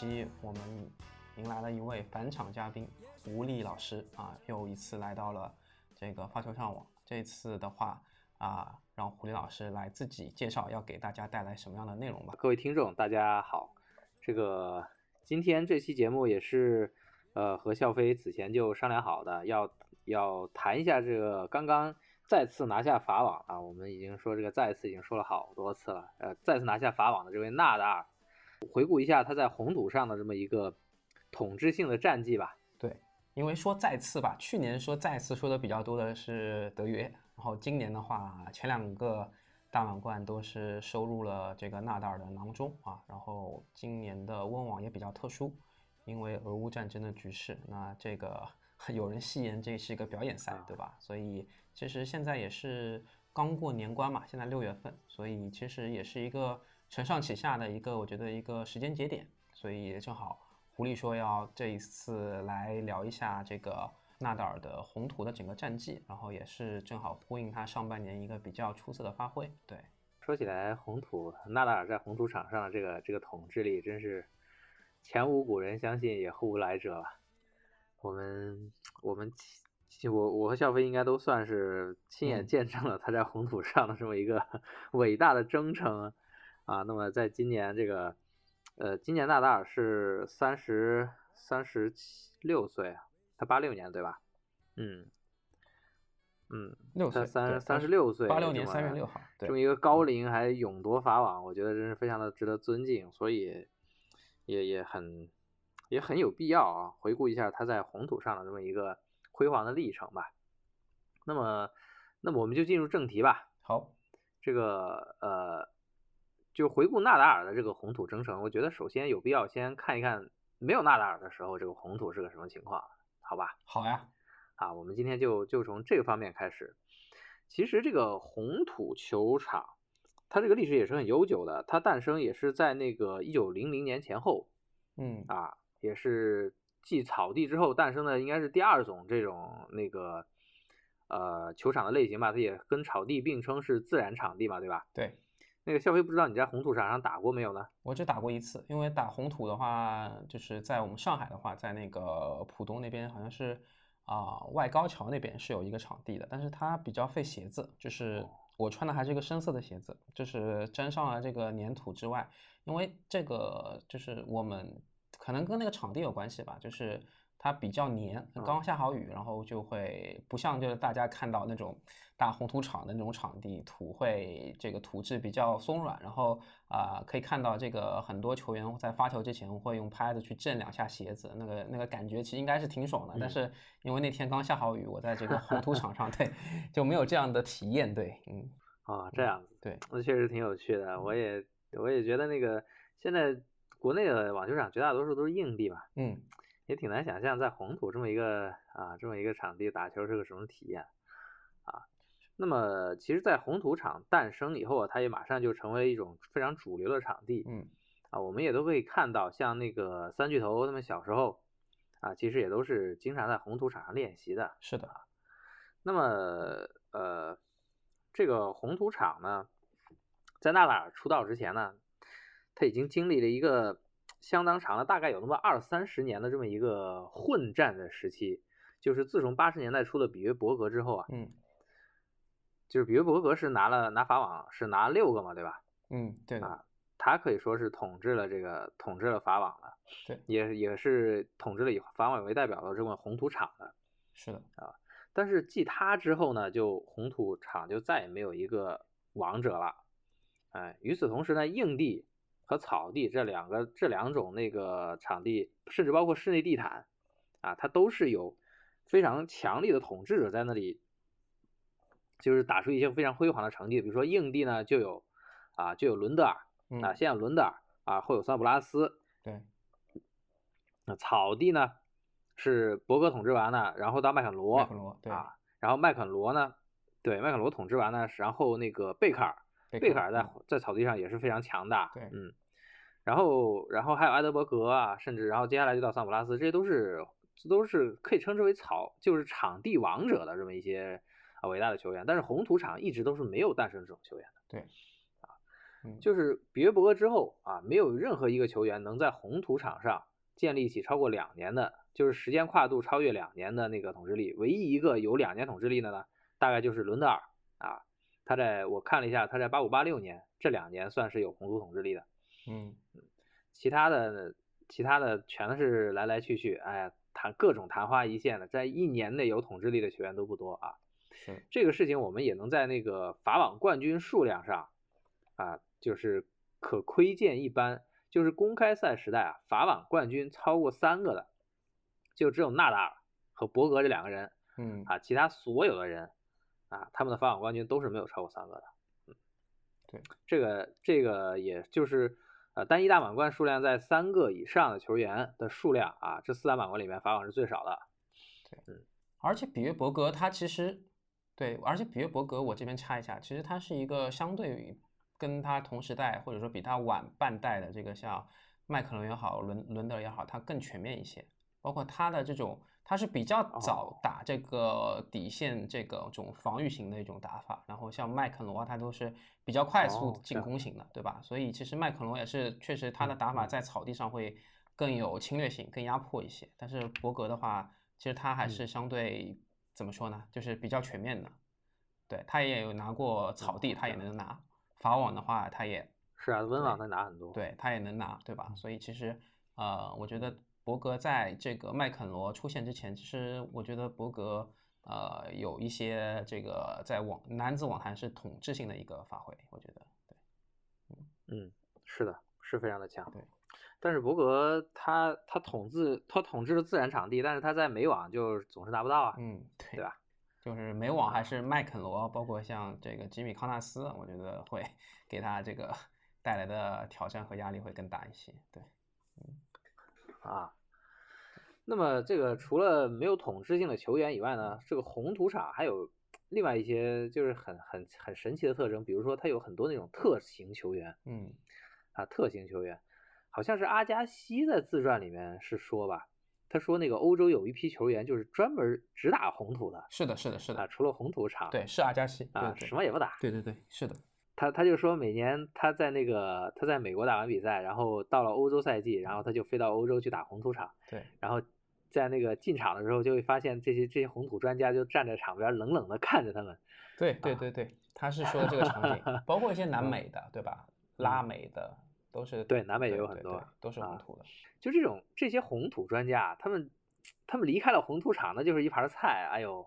期我们迎来了一位返场嘉宾胡丽老师啊，又一次来到了这个发球上网。这次的话啊，让胡丽老师来自己介绍，要给大家带来什么样的内容吧。各位听众，大家好。这个今天这期节目也是呃和笑飞此前就商量好的，要要谈一下这个刚刚再次拿下法网啊，我们已经说这个再次已经说了好多次了，呃，再次拿下法网的这位纳达尔，回顾一下他在红土上的这么一个统治性的战绩吧。对，因为说再次吧，去年说再次说的比较多的是德约，然后今年的话，前两个大满贯都是收入了这个纳达尔的囊中啊。然后今年的温网也比较特殊，因为俄乌战争的局势，那这个 有人戏言这是一个表演赛，对吧？所以其实现在也是刚过年关嘛，现在六月份，所以其实也是一个承上启下的一个，我觉得一个时间节点，所以正好。狐狸说要这一次来聊一下这个纳达尔的红土的整个战绩，然后也是正好呼应他上半年一个比较出色的发挥。对，说起来红土纳达尔在红土场上的这个这个统治力真是前无古人，相信也后无来者了。我们我们我我和笑飞应该都算是亲眼见证了他在红土上的这么一个 伟大的征程啊。那么在今年这个。呃，今年纳达尔是三十三十七六岁，他八六年对吧？嗯嗯，六岁，三三十六岁，八六年三月六号，这么一个高龄还勇夺法网，我觉得真是非常的值得尊敬，所以也也很也很有必要啊，回顾一下他在红土上的这么一个辉煌的历程吧。那么，那么我们就进入正题吧。好，这个呃。就回顾纳达尔的这个红土征程，我觉得首先有必要先看一看没有纳达尔的时候，这个红土是个什么情况，好吧？好呀，啊，我们今天就就从这个方面开始。其实这个红土球场，它这个历史也是很悠久的，它诞生也是在那个一九零零年前后，嗯，啊，也是继草地之后诞生的，应该是第二种这种那个呃球场的类型吧，它也跟草地并称是自然场地嘛，对吧？对。那个笑飞不知道你在红土场上打过没有呢？我只打过一次，因为打红土的话，就是在我们上海的话，在那个浦东那边好像是啊外高桥那边是有一个场地的，但是它比较费鞋子，就是我穿的还是一个深色的鞋子，就是沾上了这个粘土之外，因为这个就是我们可能跟那个场地有关系吧，就是。它比较黏，刚下好雨，然后就会不像就是大家看到那种大红土场的那种场地，土会这个土质比较松软，然后啊可以看到这个很多球员在发球之前会用拍子去震两下鞋子，那个那个感觉其实应该是挺爽的。但是因为那天刚下好雨，我在这个红土场上，对就没有这样的体验。对，嗯，啊这样子，对，那确实挺有趣的。我也我也觉得那个现在国内的网球场绝大多数都是硬地吧，嗯。也挺难想象，在红土这么一个啊这么一个场地打球是个什么体验啊？那么，其实，在红土场诞生以后啊，它也马上就成为一种非常主流的场地。嗯，啊，我们也都可以看到，像那个三巨头他们小时候啊，其实也都是经常在红土场上练习的。是的。那么，呃，这个红土场呢，在纳达尔出道之前呢，他已经经历了一个。相当长了，大概有那么二三十年的这么一个混战的时期，就是自从八十年代出的比约伯格之后啊，嗯，就是比约伯格是拿了拿法网是拿六个嘛，对吧？嗯，对啊，他可以说是统治了这个统治了法网了，对，也也是统治了以法网为代表的这么红土场的，是的。啊，但是继他之后呢，就红土场就再也没有一个王者了，哎，与此同时呢，硬地。和草地这两个这两种那个场地，甚至包括室内地毯啊，它都是有非常强力的统治者在那里，就是打出一些非常辉煌的成绩。比如说硬地呢，就有啊就有伦德尔啊，先有伦德尔啊，后有桑普拉斯。对。那草地呢是伯格统治完了，然后到麦肯罗。麦肯罗对啊，然后麦肯罗呢，对麦肯罗统治完了，然后那个贝克尔。贝克尔在在草地上也是非常强大，对，嗯，然后然后还有埃德伯格啊，甚至然后接下来就到桑普拉斯，这些都是这都是可以称之为草就是场地王者的这么一些啊伟大的球员，但是红土场一直都是没有诞生这种球员的，对，啊，就是比约伯格之后啊，没有任何一个球员能在红土场上建立起超过两年的，就是时间跨度超越两年的那个统治力，唯一一个有两年统治力的呢，大概就是伦德尔啊。他在我看了一下，他在八五八六年这两年算是有红土统治力的，嗯，其他的其他的全是来来去去，哎，谈各种昙花一现的，在一年内有统治力的球员都不多啊。是。这个事情，我们也能在那个法网冠军数量上啊，就是可窥见一斑，就是公开赛时代啊，法网冠军超过三个的，就只有纳达尔和博格这两个人，嗯。啊，其他所有的人。啊，他们的法网冠军都是没有超过三个的，嗯，对，这个这个也就是呃单一大满贯数量在三个以上的球员的数量啊，这四大满贯里面法网是最少的，对，嗯，而且比约伯格他其实对，而且比约伯格我这边插一下，其实他是一个相对于跟他同时代或者说比他晚半代的这个像麦克伦也好，伦伦德也好，他更全面一些，包括他的这种。他是比较早打这个底线这个种防御型的一种打法，然后像麦肯罗啊他都是比较快速进攻型的，对吧？所以其实麦肯罗也是确实他的打法在草地上会更有侵略性、更压迫一些。但是伯格的话，其实他还是相对怎么说呢？就是比较全面的。对他也有拿过草地，他也能拿法网的话，他也是啊，温网他拿很多，对他也能拿，对吧？所以其实呃，我觉得。博格在这个麦肯罗出现之前，其实我觉得伯格呃有一些这个在网男子网坛是统治性的一个发挥，我觉得对，嗯嗯，是的，是非常的强。对，但是伯格他他统治他统治了自然场地，但是他在美网就总是达不到啊，嗯，对对吧？就是美网还是麦肯罗，包括像这个吉米康纳斯，我觉得会给他这个 带来的挑战和压力会更大一些，对。啊，那么这个除了没有统治性的球员以外呢，这个红土场还有另外一些就是很很很神奇的特征，比如说它有很多那种特型球员，嗯，啊，特型球员，好像是阿加西在自传里面是说吧，他说那个欧洲有一批球员就是专门只打红土的，是的，是的，是的，啊，除了红土场，对，是阿加西啊，什么也不打，对对对，是的。他他就说每年他在那个他在美国打完比赛，然后到了欧洲赛季，然后他就飞到欧洲去打红土场。对，然后在那个进场的时候，就会发现这些这些红土专家就站在场边冷冷的看着他们。对对对对，他是说这个场景，包括一些南美的，对吧？拉美的都是对，南美也有很多，都是红土的。就这种这些红土专家，他们他们离开了红土场，那就是一盘菜。哎呦，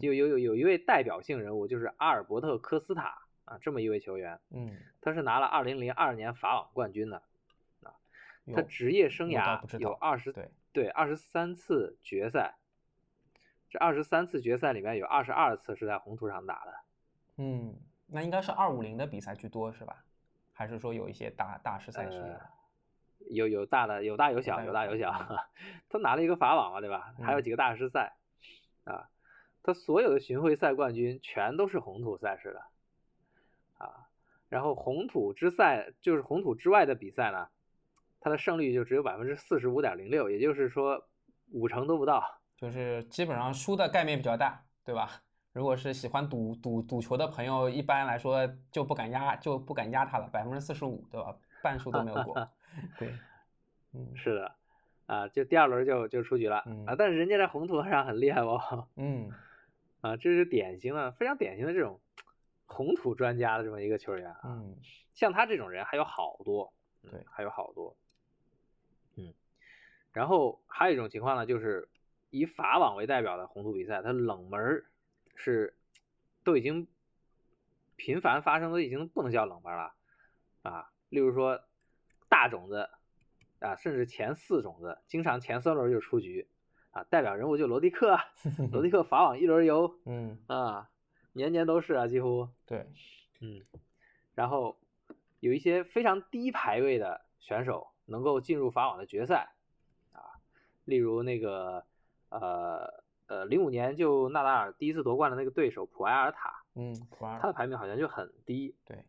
就有有有一位代表性人物，就是阿尔伯特科斯塔。啊，这么一位球员，嗯，他是拿了二零零二年法网冠军的，啊，他职业生涯有二十对对二十三次决赛，这二十三次决赛里面有二十二次是在红土上打的，嗯，那应该是二五零的比赛居多是吧？还是说有一些大大师赛事？有有大的有大有小有大有小，他拿了一个法网嘛，对吧？还有几个大师赛，啊，他所有的巡回赛冠军全都是红土赛事的。啊，然后红土之赛就是红土之外的比赛呢，它的胜率就只有百分之四十五点零六，也就是说五成都不到，就是基本上输的概率比较大，对吧？如果是喜欢赌赌赌球的朋友，一般来说就不敢压，就不敢压它了，百分之四十五，对吧？半数都没有过。对，嗯，是的，啊，就第二轮就就出局了啊，但是人家在红土上很厉害哦，嗯，啊，这是典型的，非常典型的这种。红土专家的这么一个球员啊，嗯，像他这种人还有好多，对，还有好多，嗯，然后还有一种情况呢，就是以法网为代表的红土比赛，它冷门是都已经频繁发生，都已经不能叫冷门了啊。例如说大种子啊，甚至前四种子，经常前三轮就出局啊。代表人物就罗迪克，罗迪克法网一轮游，嗯啊，年年都是啊，几乎，对，嗯，然后有一些非常低排位的选手能够进入法网的决赛啊，例如那个呃呃，零五年就纳达尔第一次夺冠的那个对手普埃尔塔，嗯，普尔他的排名好像就很低，对，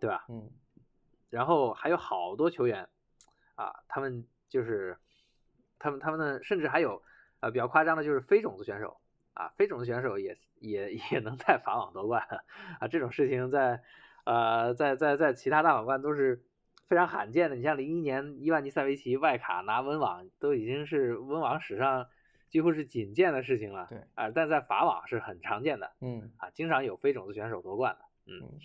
对吧？嗯。然后还有好多球员啊，他们就是他们他们呢，甚至还有呃比较夸张的就是非种子选手啊，非种子选手也也 也能在法网夺冠啊，这种事情在呃在在在其他大满贯都是非常罕见的。你像零一年伊万尼塞维奇外卡拿温网，都已经是温网史上几乎是仅见的事情了。对啊，但在法网是很常见的嗯啊，经常有非种子选手夺冠的。嗯嗯，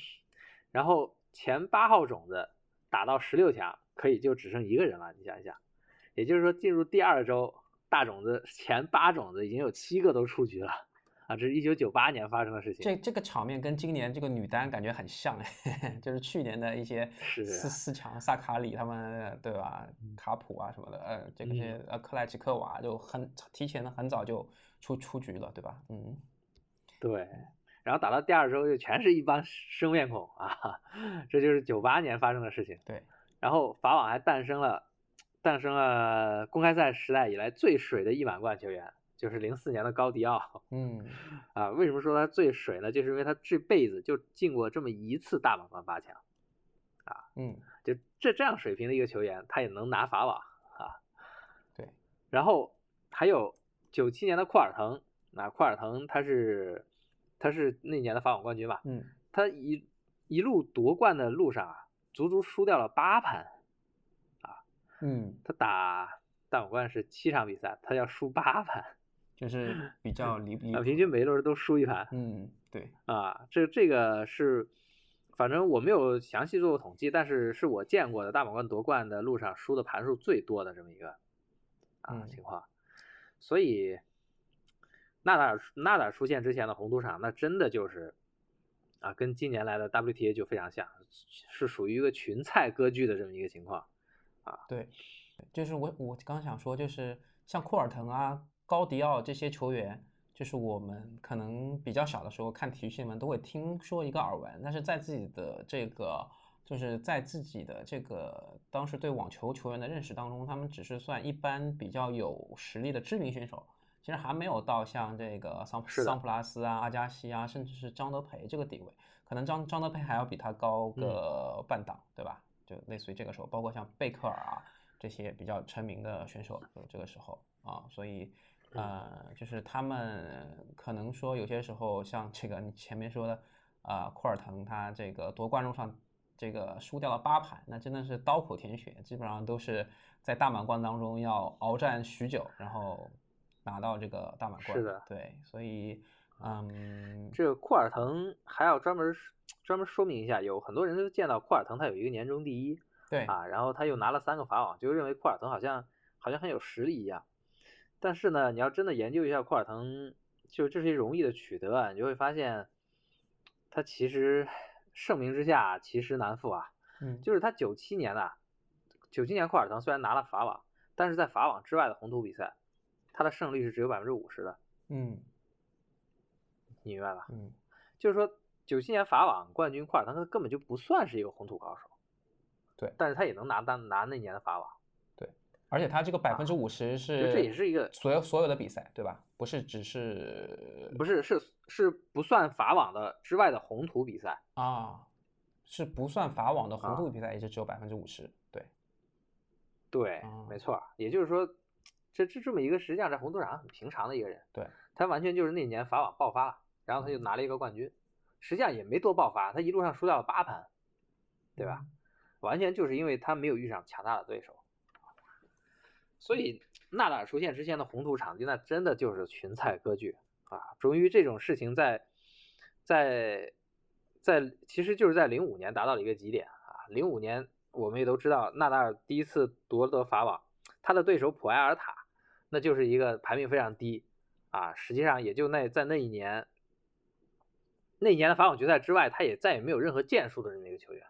然后前八号种子打到十六强，可以就只剩一个人了。你想一想，也就是说进入第二周，大种子前八种子已经有七个都出局了啊！这是一九九八年发生的事情。这这个场面跟今年这个女单感觉很像哎，就是去年的一些是四四强萨卡里他们对吧？卡普啊什么的，呃，这个些呃克莱奇科娃就很提前的很早就出出局了，对吧？嗯对，然后打到第二周就全是一帮生面孔啊，这就是九八年发生的事情。对，然后法网还诞生了，诞生了公开赛时代以来最水的一满贯球员，就是零四年的高迪奥。嗯 啊，为什么说他最水呢？就是因为他这辈子就进过这么一次大满贯八强，啊嗯就这这样水平的一个球员，他也能拿法网啊。对，然后还有九七年的库尔滕，啊库尔滕他是他是那年的法网冠军吧？嗯他一一路夺冠的路上啊，足足输掉了八盘。嗯，他打大满贯是七场比赛，他要输八盘，就是比 较离离啊，谱平均每一轮都输一盘。嗯对，啊，这这个是，反正我没有详细做过统计，但是是我见过的大满贯夺冠的路上输的盘数最多的这么一个啊嗯情况，所以纳达尔纳达尔出现之前的红土场，那真的就是啊，跟今年来的 WTA 就非常像，是属于一个群菜割据的这么一个情况。对，就是我我刚想说，就是像库尔滕啊、高迪奥这些球员，就是我们可能比较小的时候看体育新闻都会听说一个耳闻，但是在自己的这个就是在自己的这个当时对网球球员的认识当中，他们只是算一般比较有实力的知名选手，其实还没有到像这个桑桑普拉斯啊、阿加西啊，甚至是张德培这个地位，可能张张德培还要比他高个半档，对吧？就类似于这个时候，包括像贝克尔啊这些比较成名的选手，就这个时候啊，所以呃，就是他们可能说有些时候像这个你前面说的啊，库尔滕他这个夺冠路上这个输掉了八盘，那真的是刀口舔血，基本上都是在大满贯当中要鏖战许久，然后拿到这个大满贯。是的对，所以嗯，这个库尔滕还要专门专门说明一下，有很多人都见到库尔滕他有一个年终第一，对啊，然后他又拿了三个法网，就认为库尔滕好像好像很有实力一样。但是呢，你要真的研究一下库尔滕，就这些荣誉的取得啊，你就会发现，他其实盛名之下其实难副啊。嗯，就是他九七年啊，九七年库尔滕虽然拿了法网，但是在法网之外的红土比赛，他的胜率是只有百分之五十的，嗯你明白吧？嗯就是说，九七年法网冠军库尔滕他根本就不算是一个红土高手，对但是他也能拿单拿那年的法网。对而且他这个百分之五十其实这也是是一个所有所有的比赛，对吧？不是只是不是是是不算法网的之外的红土比赛。啊，是不算法网的红啊土比赛，也就只有百分之五十。对，对，哦没错。也就是说，这这这么一个实际上在红土场上很平常的一个人，对，他完全就是那年法网爆发了，然后他就拿了一个冠军，实际上也没多爆发，他一路上输掉了八盘，对吧？完全就是因为他没有遇上强大的对手。所以纳达尔出现之前的红土场地，那真的就是群菜割据啊！终于这种事情在在在，其实就是在零五年达到了一个极点啊！零五年我们也都知道，纳达尔第一次夺得法网，他的对手普埃尔塔，那就是一个排名非常低啊，实际上也就那在那一年，那一年的法网决赛之外，他也再也没有任何建树的这么一个球员，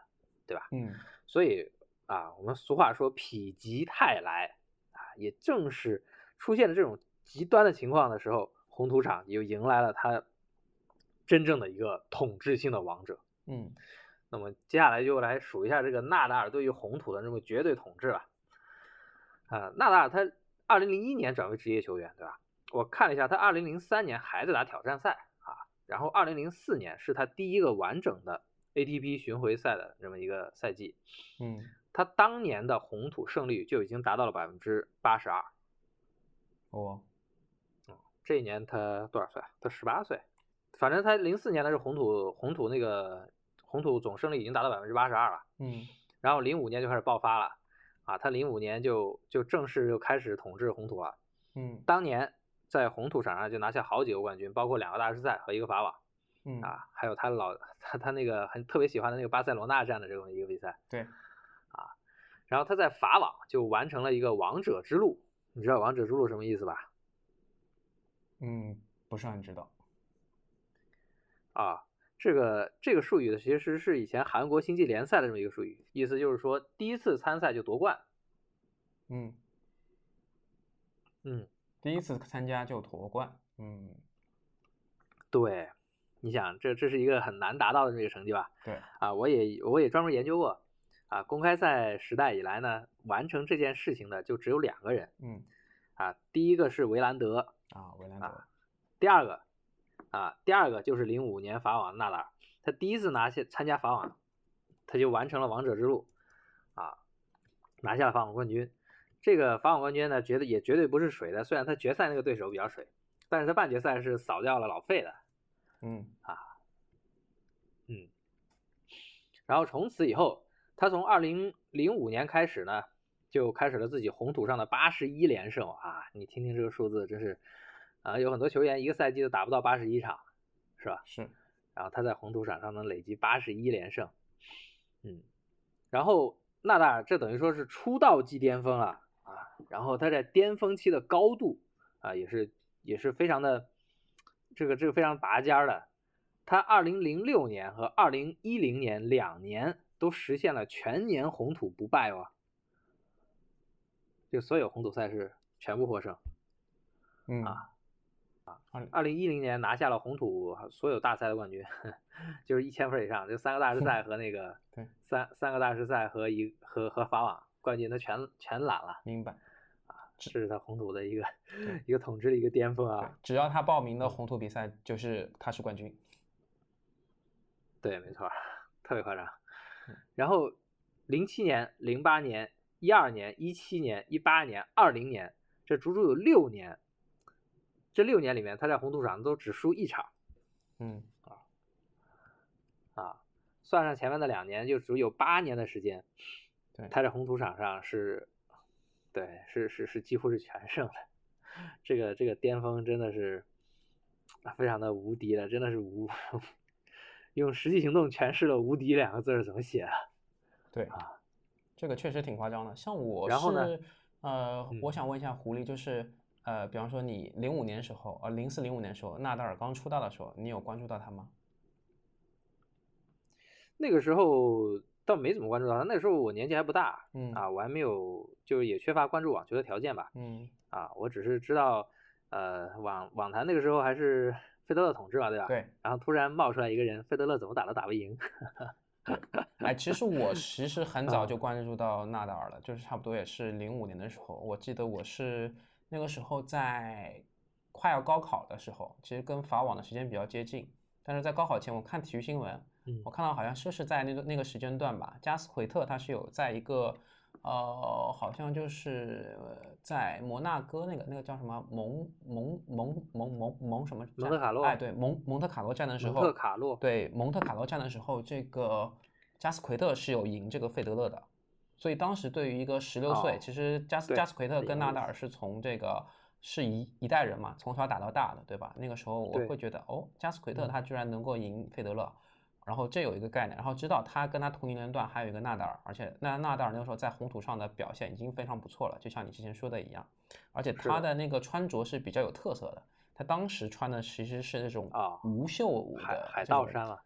对吧？嗯所以啊，我们俗话说否极泰来啊，也正是出现了这种极端的情况的时候，红土场又迎来了他真正的一个统治性的王者。嗯，那么接下来就来数一下这个纳达尔对于红土的这么绝对统治吧。啊，纳达尔他二零零一年转为职业球员，对吧？我看了一下，他二零零三年还在打挑战赛啊，然后二零零四年是他第一个完整的 ATP 巡回赛的这么一个赛季。嗯，他当年的红土胜率就已经达到了百分之八十二。哦，这一年他多少岁？他十八岁。反正他零四年的是红土红土那个红土总胜率已经达到百分之八十二了。嗯，然后零五年就开始爆发了啊，他零五年就就正式就开始统治红土了。嗯，当年在红土场上就拿下好几个冠军，包括两个大师赛和一个法网嗯，啊，还有他老 他他那个很特别喜欢的那个巴塞罗那站的这种一个比赛。对，啊然后他在法网就完成了一个王者之路，你知道王者之路什么意思吧？嗯，不是很知道。啊，这个这个术语呢，其实是以前韩国星际联赛的这么一个术语，意思就是说第一次参赛就夺冠。嗯，嗯，第一次参加就夺冠。嗯，对，你想这这是一个很难达到的这个成绩吧？对，啊，我也我也专门研究过，啊，公开赛时代以来呢，完成这件事情的就只有两个人，嗯，啊，第一个是维兰德，啊，维兰德啊，第二个，啊，第二个就是零五年法网纳达尔，他第一次拿下参加法网，他就完成了王者之路，啊，拿下了法网冠军。这个法网冠军呢，觉得也绝对不是水的，虽然他决赛那个对手比较水，但是他半决赛是扫掉了老费的，嗯啊，嗯。然后从此以后，他从二零零五年开始呢，就开始了自己红土上的八十一连胜啊！你听听这个数字，真是啊，有很多球员一个赛季都打不到八十一场，是吧？是，然后他在红土场上能累积八十一连胜，嗯，然后纳达尔这等于说是出道即巅峰了啊，然后他在巅峰期的高度啊也是也是非常的这个这个非常拔尖儿的，他二零零六年和二零一零年两年都实现了全年红土不败哦，就所有红土赛事全部获胜。嗯啊二二零一零年拿下了红土所有大赛的冠军，就是一千分以上，就三个大师赛和那个 对三三个大师赛和一和和法网冠军，他全全揽了，明白。这是他红土的一个一个统治的一个巅峰啊。，只要他报名的红土比赛，就是他是冠军。对，没错，特别夸张嗯。然后零七年、零八年、一二年、一七年、一八年、二零年，这足足有六年。这六年里面，他在红土场都只输一场。嗯，啊，算上前面的两年，就只有八年的时间，对他在红土场上是，对，是是是几乎是全胜的，这个这个巅峰真的是啊非常的无敌了，真的是无，用实际行动诠释了“无敌”两个字是怎么写的。对啊，这个确实挺夸张的。像我然后呢是，呃，我嗯想问一下狐狸，就是呃，比方说你零五年时候，呃，零四零五年时候，纳达尔刚出道的时候，你有关注到他吗？那个时候倒没怎么关注到他，那个时候我年纪还不大嗯啊，我还没有，就是也缺乏关注网球的条件吧。嗯啊，我只是知道，呃，网网坛那个时候还是费德勒统治嘛，对吧？。对，然后突然冒出来一个人，费德勒怎么打都打不赢。哎，其实我其实很早啊就关注到纳达尔了，就是差不多也是零五年的时候，我记得我是那个时候在快要高考的时候，其实跟法网的时间比较接近，但是在高考前我看体育新闻，嗯。我看到好像说是在那个那个时间段吧，加斯奎特他是有在一个呃，好像就是呃在摩纳哥那个那个叫什么蒙蒙蒙蒙蒙蒙什么站蒙特卡洛哎，对蒙蒙特卡洛站的时候，蒙特卡洛对蒙特卡洛站的时候，这个加斯奎特是有赢这个费德勒的，所以当时对于一个十六岁，哦其实加斯加斯奎特跟纳达尔是从这个是一一代人嘛，从小打到大的，对吧？那个时候我会觉得，哦，加斯奎特嗯。他居然能够赢费德勒，然后这有一个概念，然后知道他跟他同年龄段还有一个纳达尔，而且纳纳达尔那个时候在红土上的表现已经非常不错了，就像你之前说的一样，而且他的那个穿着是比较有特色的，他当时穿的其实是那种啊无袖的海海盗衫嘛。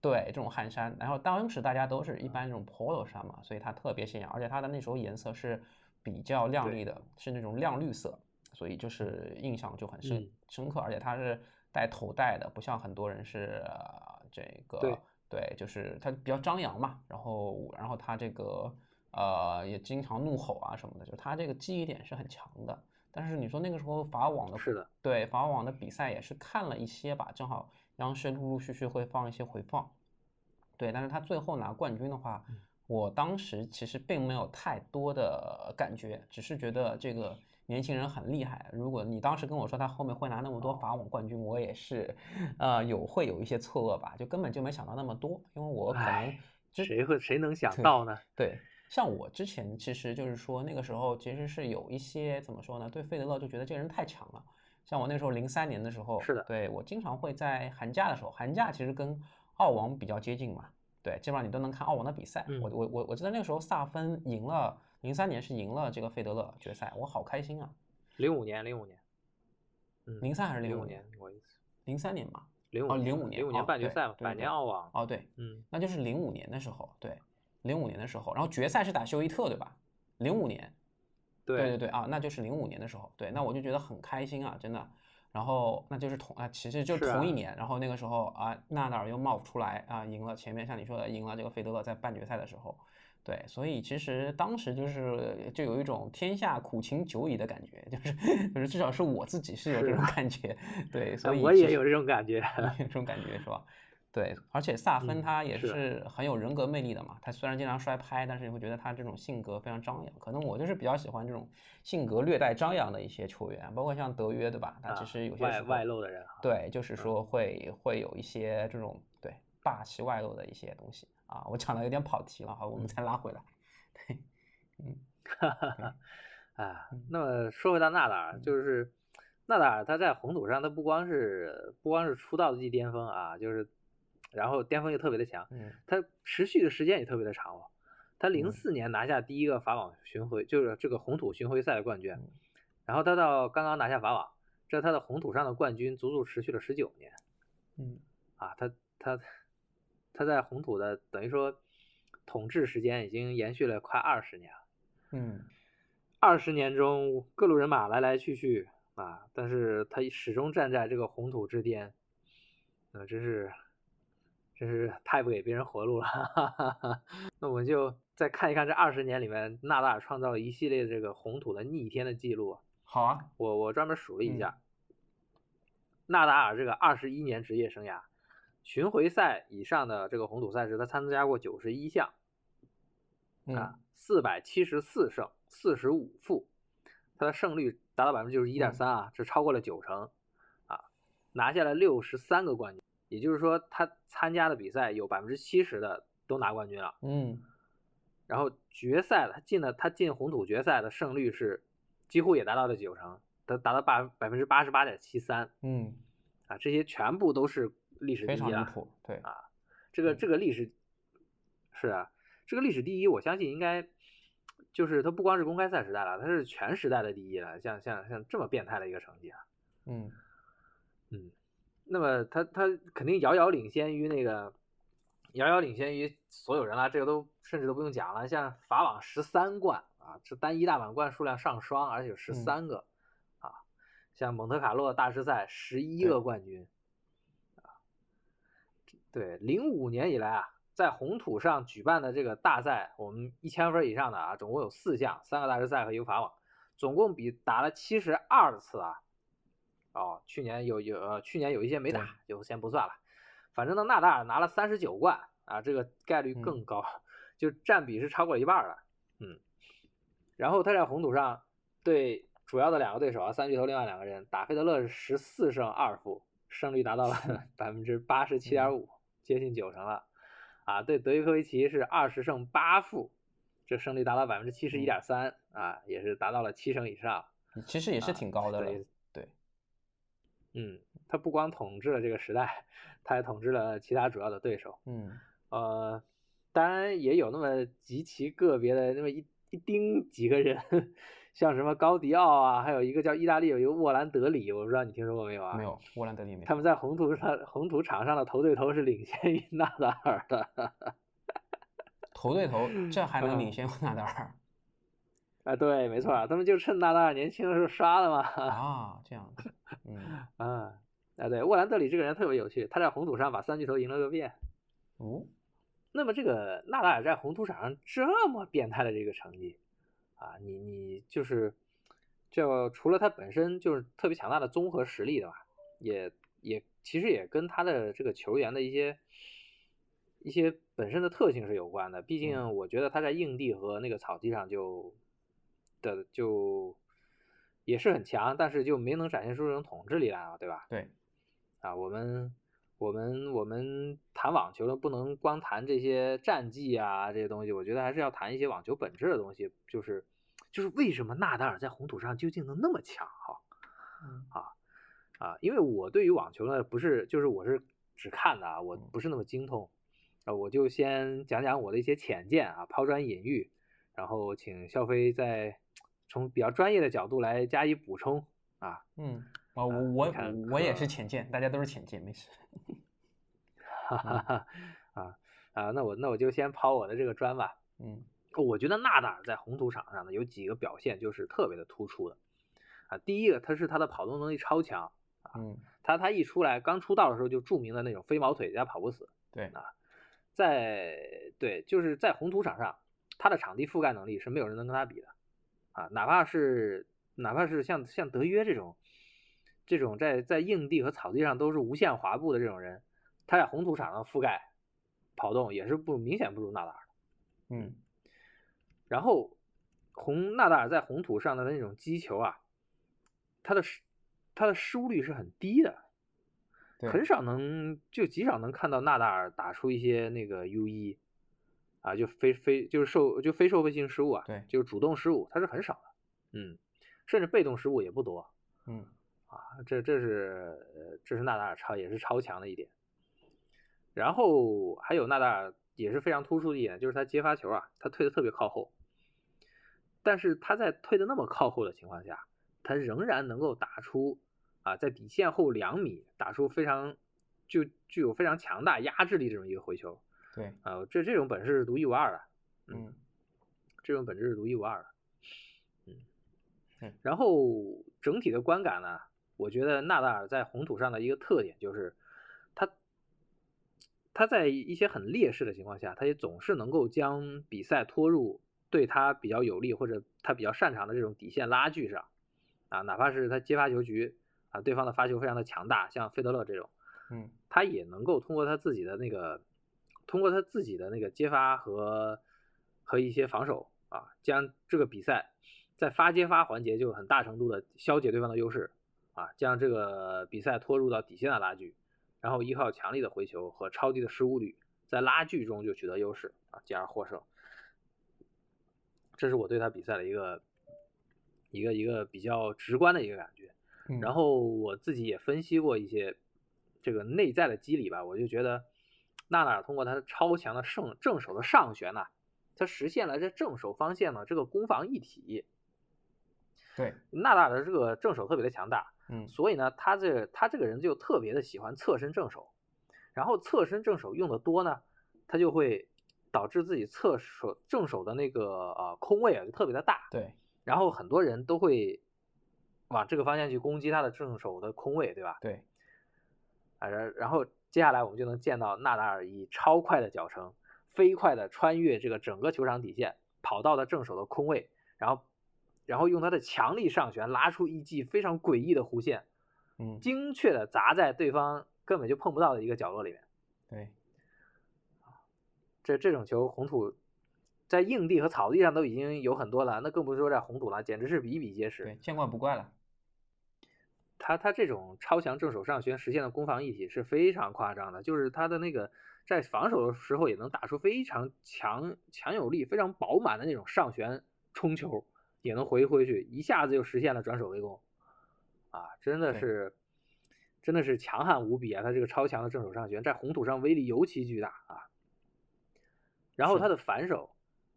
对这种汗衫，然后当时大家都是一般这种 polo 衫嘛，所以它特别显眼，而且它的那时候颜色是比较亮丽的，是那种亮绿色，所以就是印象就很深、嗯深刻，而且它是带头带的，不像很多人是、呃这个对对，就是他比较张扬嘛，然后然后他这个呃也经常怒吼啊什么的，就他这个记忆点是很强的。但是你说那个时候法网的是的，对法网的比赛也是看了一些吧，正好央视陆陆续续会放一些回放。对，但是他最后拿冠军的话，我当时其实并没有太多的感觉，只是觉得这个年轻人很厉害。如果你当时跟我说他后面会拿那么多法网冠军，我也是，呃，有会有一些错愕吧，就根本就没想到那么多，因为我可能谁会谁能想到呢？对，像我之前其实就是说那个时候其实是有一些怎么说呢，对费德勒就觉得这个人太强了。像我那时候零三年的时候，是的对我经常会在寒假的时候，寒假其实跟澳网比较接近嘛，对，基本上你都能看澳网的比赛。嗯我我我我记得那个时候萨芬赢了，零三年是赢了这个费德勒决赛，我好开心啊！零五年，零五年，嗯，零三还是零零五年？我零三年嘛？零五哦05年零五年半决赛嘛，百年澳网，哦，对，嗯，那就是零五年的时候，对，零五年的时候，然后决赛是打休伊特，对吧？零五年，对对对啊，那就是零五年的时候，对，那我就觉得很开心啊，真的。然后那就是同啊，其实就同一年，然后那个时候啊，纳达尔又冒出来啊，赢了前面像你说的赢了这个费德勒在半决赛的时候，对，所以其实当时就是就有一种天下苦情久矣的感觉，就是 就是至少是我自己是有这种感觉，对，所哎以我也有这种感觉，有这种感觉是吧？对，而且萨芬嗯他也是很有人格魅力的嘛。他虽然经常摔拍，但是你会觉得他这种性格非常张扬。可能我就是比较喜欢这种性格略带张扬的一些球员，包括像德约，对吧？他其啊实有些外外露的人，对，就是说会会有一些这种对霸气外露的一些东西啊。我讲的有点跑题了，哈，我们再拉回来。对，嗯，啊嗯，那么说回到纳达尔，就是纳达尔他在红土上，他不光是不光是出道即巅峰啊，就是然后巅峰又特别的强，嗯他持续的时间也特别的长哦。他零嗯四年拿下第一个法网巡回，就是这个红土巡回赛的冠军嗯，然后他到刚刚拿下法网，这他的红土上的冠军足足持续了十九年嗯啊，他他他在红土的等于说统治时间已经延续了快二十年了。嗯二十年中，各路人马来来去去啊，但是他始终站在这个红土之巅，那、真是，真是太不给别人活路了。哈哈哈。那我们就再看一看这二十年里面，纳达尔创造了一系列这个红土的逆天的记录。好啊，我我专门数了一嗯下，纳达尔这个二十一年职业生涯，巡回赛以上的这个红土赛事，他参加过九十一项。嗯啊，四百七十四胜，四十五负，他的胜率达到百分之九十一点三啊，这超过了九成啊，拿下了六十三个冠军，也就是说他参加的比赛有百分之七十的都拿冠军了。嗯然后决赛他进了他进红土决赛的胜率是几乎也达到了九成，他达到八百分之八十八点七三嗯，啊，这些全部都是历史第非一了。常离谱，对，啊，这个嗯这个历史是啊，这个历史第一，我相信应该就是它不光是公开赛时代了，它是全时代的第一了。像像像这么变态的一个成绩啊，嗯嗯，那么他他肯定遥遥领先于那个遥遥领先于所有人了，这个都甚至都不用讲了。像法网十三冠啊，这单一大满贯数量上双，而且有十嗯三个、啊，像蒙特卡洛大师赛十一个冠军啊，对，零五年以来啊，在红土上举办的这个大赛，我们一千分以上的啊，总共有四项，三个大师赛和一个法网，总共比打了七十二次啊。哦，去年有有呃，去年有一些没打，就先不算了。反正呢，纳达尔拿了三十九冠啊，这个概率嗯更高，就占比是超过一半了。嗯，然后他在红土上对主要的两个对手啊，三巨头另外两个人打费德勒是十四胜二负，胜率达到了 百分之八十七点五，接近九成了。啊，对德约科维奇是二十胜八负，这胜率达到百分之七十一点三啊，也是达到了七成以上。其实也是啊挺高的了对，对，嗯，他不光统治了这个时代，他还统治了其他主要的对手。嗯呃，当然也有那么极其个别的那么一一丁几个人像什么高迪奥啊，还有一个叫意大利有一个沃兰德里，我不知道你听说过没有啊？没有，沃兰德里没。他们在红土上红土场上的头对头是领先于纳达尔的。头对头，这还能领先纳达尔？啊，对，没错，他们就趁纳达尔年轻的时候刷的嘛。啊，这样。嗯。啊，啊，对，沃兰德里这个人特别有趣，他在红土上把三巨头赢了个遍。哦。那么这个纳达尔在红土场上这么变态的这个成绩，啊，你你就是，就除了他本身就是特别强大的综合实力的吧，也也其实也跟他的这个球员的一些一些本身的特性是有关的。毕竟我觉得他在硬地和那个草地上就的就也是很强，但是就没能展现出这种统治力来啊，对吧？对，啊，我们。我们我们谈网球的不能光谈这些战绩啊这些东西，我觉得还是要谈一些网球本质的东西，就是就是为什么纳达尔在红土上究竟能那么强哈？啊啊，因为我对于网球呢不是就是我是只看的啊，我不是那么精通啊，我就先讲讲我的一些浅见啊，抛砖引玉，然后请肖飞再从比较专业的角度来加以补充啊。嗯。啊，我我我也是浅见，大家都是浅见，没事。哈哈哈啊啊，那我那我就先抛我的这个砖吧。嗯，我觉得纳达尔在红土场上呢有几个表现就是特别的突出的啊。第一个，他是他的跑动能力超强啊。嗯。他他一出来刚出道的时候就著名的那种飞毛腿加跑不死。对啊，在对就是在红土场上，他的场地覆盖能力是没有人能跟他比的啊。哪怕是哪怕是像像德约这种。这种在在硬地和草地上都是无限滑步的这种人，他在红土场上覆盖跑动也是不明显不如纳达尔的。嗯，然后红纳达尔在红土上的那种击球啊，他的失他的失误率是很低的，很少能就极少能看到纳达尔打出一些那个 U 一啊，就非非就是受就非受迫性失误啊，对，就是主动失误他是很少的，嗯，甚至被动失误也不多，嗯。啊，这这是这是纳达尔超也是超强的一点，然后还有纳达尔也是非常突出的一点，就是他接发球啊，他退的特别靠后，但是他在退的那么靠后的情况下，他仍然能够打出啊，在底线后两米打出非常就具有非常强大压制力这种一个回球。对，啊，这这种本事是独一无二的，嗯，这种本质是独一无二的，嗯，然后整体的观感呢？我觉得纳达尔在红土上的一个特点就是，他他在一些很劣势的情况下，他也总是能够将比赛拖入对他比较有利或者他比较擅长的这种底线拉锯上，啊，哪怕是他接发球局啊，对方的发球非常的强大，像费德勒这种，嗯，他也能够通过他自己的那个，通过他自己的那个接发和和一些防守啊，将这个比赛在发接发环节就很大程度的消解对方的优势。啊，将这个比赛拖入到底线的拉锯，然后依靠强力的回球和超低的失误率，在拉锯中就取得优势啊，进而获胜。这是我对他比赛的一个一个一个比较直观的一个感觉。然后我自己也分析过一些这个内在的机理吧，我就觉得纳达尔通过他超强的正正手的上旋呢，他实现了这正手方向的这个攻防一体。对，纳达尔的这个正手特别的强大。嗯，所以呢，他这他这个人就特别的喜欢侧身正手，然后侧身正手用的多呢，他就会导致自己侧手正手的那个呃空位啊就特别的大。对，然后很多人都会往这个方向去攻击他的正手的空位，对吧？对，啊，然然后接下来我们就能见到纳达尔以超快的脚程，飞快的穿越这个整个球场底线，跑到了正手的空位，然后。然后用他的强力上旋拉出一记非常诡异的弧线，嗯，精确的砸在对方根本就碰不到的一个角落里面。对，这这种球红土在硬地和草地上都已经有很多了，那更不说在红土了，简直是比比皆是。对，见怪不怪了。他他这种超强正手上旋实现的攻防一体是非常夸张的，就是他的那个在防守的时候也能打出非常强强有力、非常饱满的那种上旋冲球。也能回回去，一下子就实现了转手为攻，啊，真的是，真的是强悍无比啊！他这个超强的正手上旋，在红土上威力尤其巨大啊。然后他的反手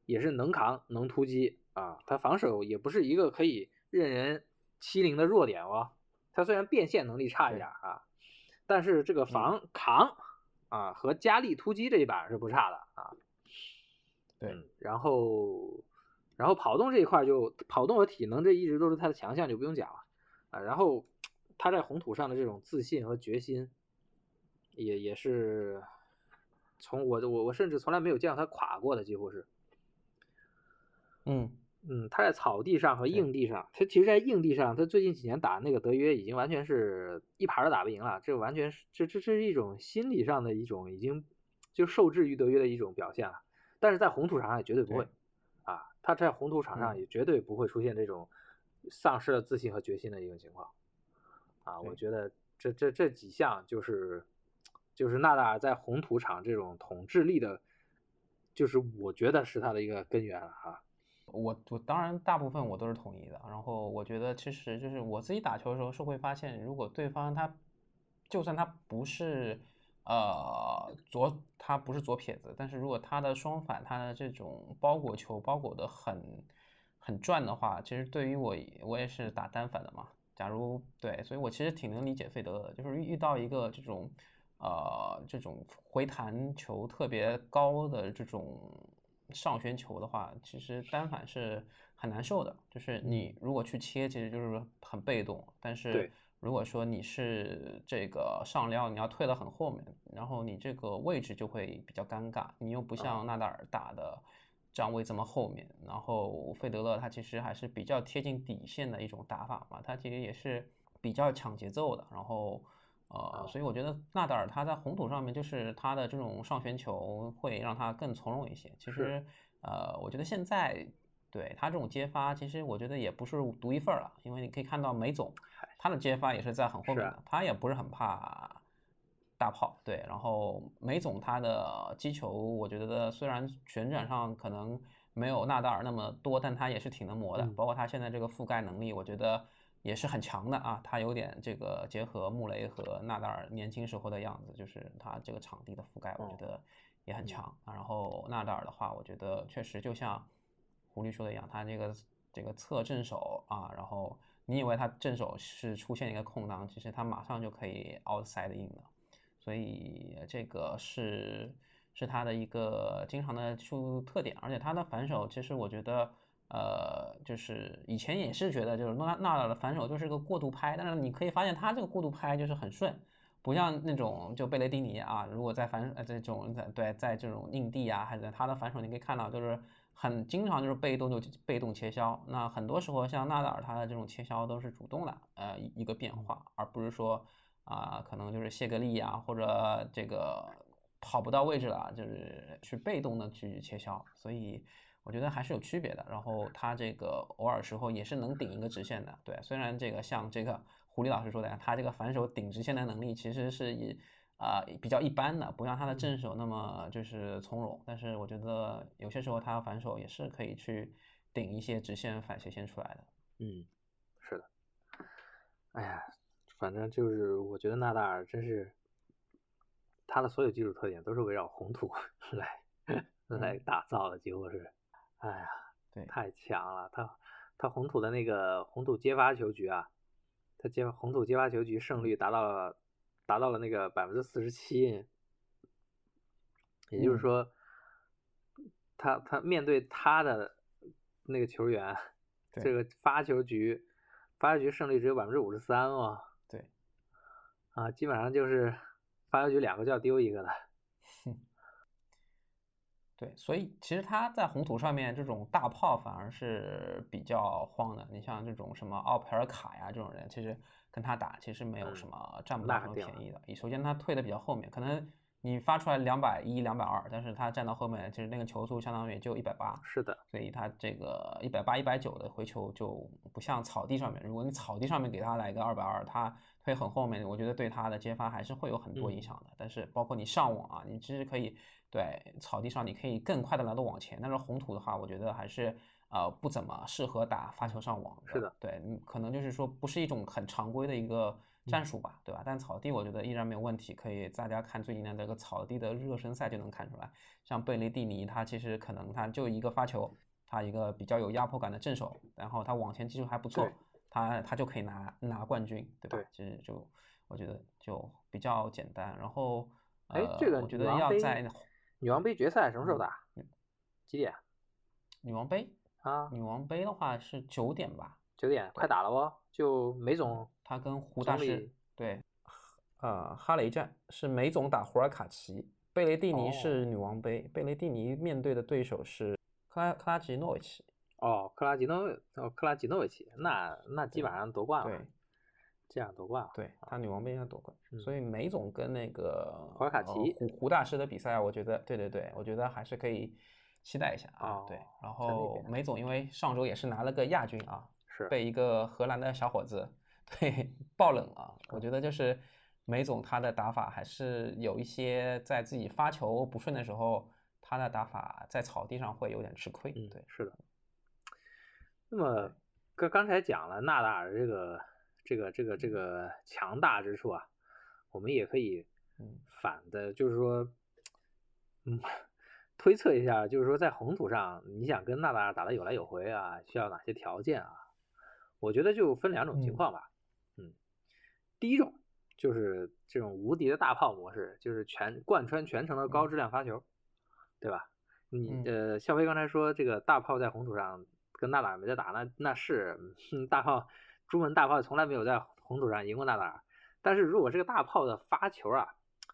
也是能扛能突击啊，他防守也不是一个可以任人欺凌的弱点哦。他虽然变现能力差一点啊，但是这个防扛啊和加力突击这一板是不差的啊。对，然后然后跑动这一块就跑动和体能这一直都是他的强项，就不用讲了啊。然后他在红土上的这种自信和决心，也也是从我我我甚至从来没有见到他垮过的，几乎是。嗯嗯，他在草地上和硬地上，他其实，在硬地上，他最近几年打那个德约已经完全是一盘都打不赢了，这完全是这这这是一种心理上的一种已经就受制于德约的一种表现了。但是在红土场上也绝对不会啊，他在红土场上也绝对不会出现这种丧失了自信和决心的一种情况啊。我觉得这这这几项就是就是纳达尔在红土场这种统治力的，就是我觉得是他的一个根源了哈。我我当然大部分我都是同意的，然后我觉得其实就是我自己打球的时候是会发现，如果对方他就算他不是呃左他不是左撇子，但是如果他的双反他的这种包裹球包裹的很很转的话，其实对于我我也是打单反的嘛。假如对，所以我其实挺能理解费德勒的，就是遇到一个这种呃这种回弹球特别高的这种。上旋球的话，其实单反是很难受的。就是你如果去切，其实就是很被动。但是如果说你是这个上料，你要退到很后面，然后你这个位置就会比较尴尬。你又不像纳达尔打的站位这么后面，然后费德勒他其实还是比较贴近底线的一种打法嘛，他其实也是比较抢节奏的。然后。呃，所以我觉得纳达尔他在红土上面，就是他的这种上旋球会让他更从容一些。其实，呃，我觉得现在对他这种接发，其实我觉得也不是独一份儿了，因为你可以看到梅总他的接发也是在很后面的，他也不是很怕大炮。对，然后梅总他的击球，我觉得虽然旋转上可能没有纳达尔那么多，但他也是挺能磨的。包括他现在这个覆盖能力，我觉得。也是很强的啊，他有点这个结合穆雷和纳达尔年轻时候的样子，就是他这个场地的覆盖，我觉得也很强啊。然后纳达尔的话，我觉得确实就像狐狸说的一样，他这个这个侧正手啊，然后你以为他正手是出现一个空档，其实他马上就可以 outside in 的，所以这个是是他的一个经常的出特点，而且他的反手其实我觉得。呃，就是以前也是觉得，就是纳纳尔的反手就是个过度拍，但是你可以发现他这个过度拍就是很顺，不像那种就贝雷蒂尼啊，如果在反呃这种在对在这种硬地啊，还是他的反手，你可以看到就是很经常就是被动就被动切削。那很多时候像纳达尔他的这种切削都是主动的，呃一个变化，而不是说啊可能就是谢格利啊或者这个跑不到位置了，就是去被动的去切削，所以。我觉得还是有区别的，然后他这个偶尔时候也是能顶一个直线的，对。虽然这个像这个狐狸老师说的，他这个反手顶直线的能力其实是以啊比较一般的，不像他的正手那么就是从容。但是我觉得有些时候他反手也是可以去顶一些直线反斜线出来的。嗯，是的。哎呀，反正就是我觉得纳达尔真是他的所有技术特点都是围绕红土 来 来打造的，几乎是。哎呀，对，太强了！他他红土的那个红土接发球局啊，他接红土接发球局胜率达到了达到了那个百分之四十七，也就是说，他他面对他的那个球员，这个发球局发球局胜率只有百分之五十三哦。对，啊，基本上就是发球局两个就要丢一个的。对，所以其实他在红土上面这种大炮反而是比较慌的。你像这种什么奥佩尔卡呀这种人，其实跟他打其实没有什么占不到什么便宜的。你首先他退的比较后面，可能你发出来两百一、两百二，但是他站到后面，其实那个球速相当于也就一百八。是的，所以他这个一百八、一百九的回球就不像草地上面。如果你草地上面给他来个二百二，他推很后面，我觉得对他的接发还是会有很多影响的。但是包括你上网啊，你其实可以。对，草地上你可以更快的来到网前，但是红土的话，我觉得还是呃不怎么适合打发球上网。是的，对，可能就是说不是一种很常规的一个战术吧，对吧？但草地我觉得依然没有问题，可以大家看最近的这个草地的热身赛就能看出来，像贝雷蒂尼他其实可能他就一个发球，他一个比较有压迫感的正手，然后他网前技术还不错，他他就可以拿拿冠军，对吧？其实就我觉得就比较简单。然后，哎，这个我觉得要在女王杯决赛什么时候打？几点？女王杯啊，女王杯的话是九点吧？九点，快打了哦！就梅总他跟胡大师对，呃，哈雷战是梅总打胡尔卡奇，贝雷蒂尼是女王杯，贝雷蒂尼面对的对手是克拉克拉吉诺维奇。哦，克拉吉诺哦，克拉吉诺维奇，那那基本上夺冠了。对，这样夺冠了。对他女王杯上夺冠，所以梅总跟那个胡尔卡奇胡胡大师的比赛，我觉得对对对，我觉得还是可以期待一下啊。对，然后梅总因为上周也是拿了个亚军啊。是被一个荷兰的小伙子 对爆冷啊，我觉得就是梅总他的打法还是有一些在自己发球不顺的时候，他的打法在草地上会有点吃亏。嗯，对，是的。那么刚刚才讲了纳达尔这个这个这个这个强大之处啊，我们也可以反的，就是说，嗯，推测一下，就是说在红土上你想跟纳达尔打得有来有回啊，需要哪些条件啊？我觉得就分两种情况吧，嗯，第一种就是这种无敌的大炮模式，就是全贯穿全程的高质量发球，对吧？你呃，肖飞刚才说这个大炮在红土上跟纳达尔没得打，那那是大炮，朱门大炮从来没有在红土上赢过纳达尔。但是如果这个大炮的发球啊，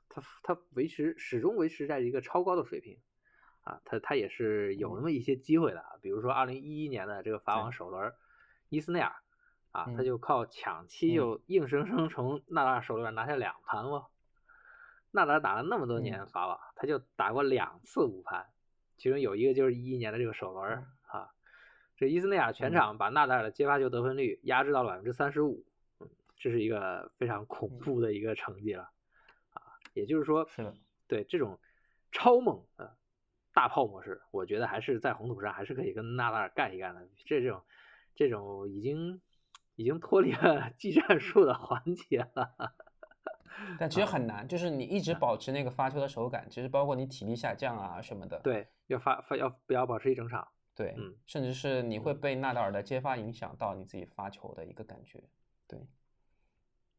它它维持始终维持在一个超高的水平啊，它它也是有那么一些机会的。比如说二零一一年的这个法网首轮。伊斯内尔啊，他就靠抢七就硬生生从 纳达尔手里边拿下两盘哦。纳达尔打了那么多年法网，他就打过两次五盘，其中有一个就是一一年的这个首轮啊。这伊斯内亚全场把纳达尔的接发球得分率压制到了百分之三十五，嗯，这是一个非常恐怖的一个成绩了啊。也就是说，是，对这种超猛的大炮模式，我觉得还是在红土上还是可以跟纳达尔干一干的。这这种。这种已经已经脱离了技战术的环节了，但其实很难，就是你一直保持那个发球的手感，其实包括你体力下降啊什么的。对，要发发要不要保持一整场？对，嗯，甚至是你会被纳达尔的接发影响到你自己发球的一个感觉。对，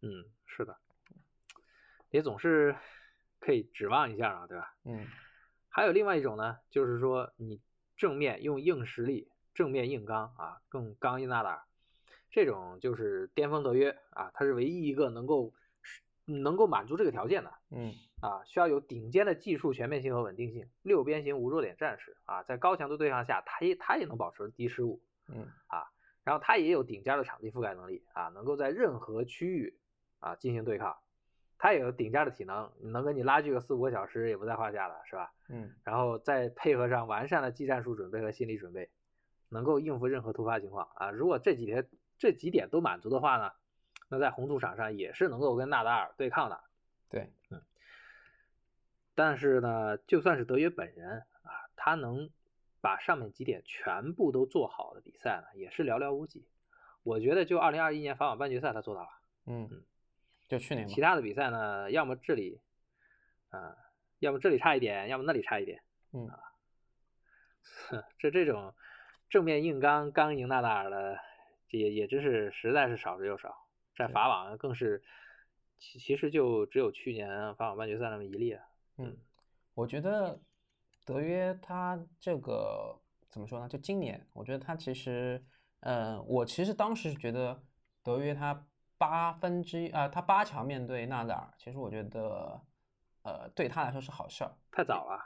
嗯，是的，也总是可以指望一下啊，对吧？嗯，还有另外一种呢，就是说你正面用硬实力。正面硬刚啊，更刚硬纳达尔，这种就是巅峰德约啊，他是唯一一个能够能够满足这个条件的，嗯啊，需要有顶尖的技术全面性和稳定性，六边形无弱点战士啊，在高强度对抗下，他也他也能保持低失误，嗯啊，然后他也有顶尖的场地覆盖能力啊，能够在任何区域啊进行对抗，他也有顶尖的体能，能跟你拉锯个四五个小时也不在话下了是吧？嗯，然后再配合上完善的技战术准备和心理准备。能够应付任何突发情况啊！如果这几天这几点都满足的话呢，那在红土场上也是能够跟纳达尔对抗的。对，嗯。但是呢，就算是德约本人啊，他能把上面几点全部都做好的比赛呢，也是寥寥无几。我觉得就二零二一年法网半决赛他做到了。嗯嗯。就去年。其他的比赛呢，要么这里啊，要么这里差一点，要么那里差一点。嗯啊。这这种。正面硬刚刚赢纳达尔的，也也真是实在是少之又少，在法网更是，其其实就只有去年法网半决赛那么一例。嗯，我觉得德约他这个怎么说呢？就今年，我觉得他其实，嗯，我其实当时觉得德约他八分之一啊，他八强面对纳达尔，其实我觉得，呃，对他来说是好事儿。太早了。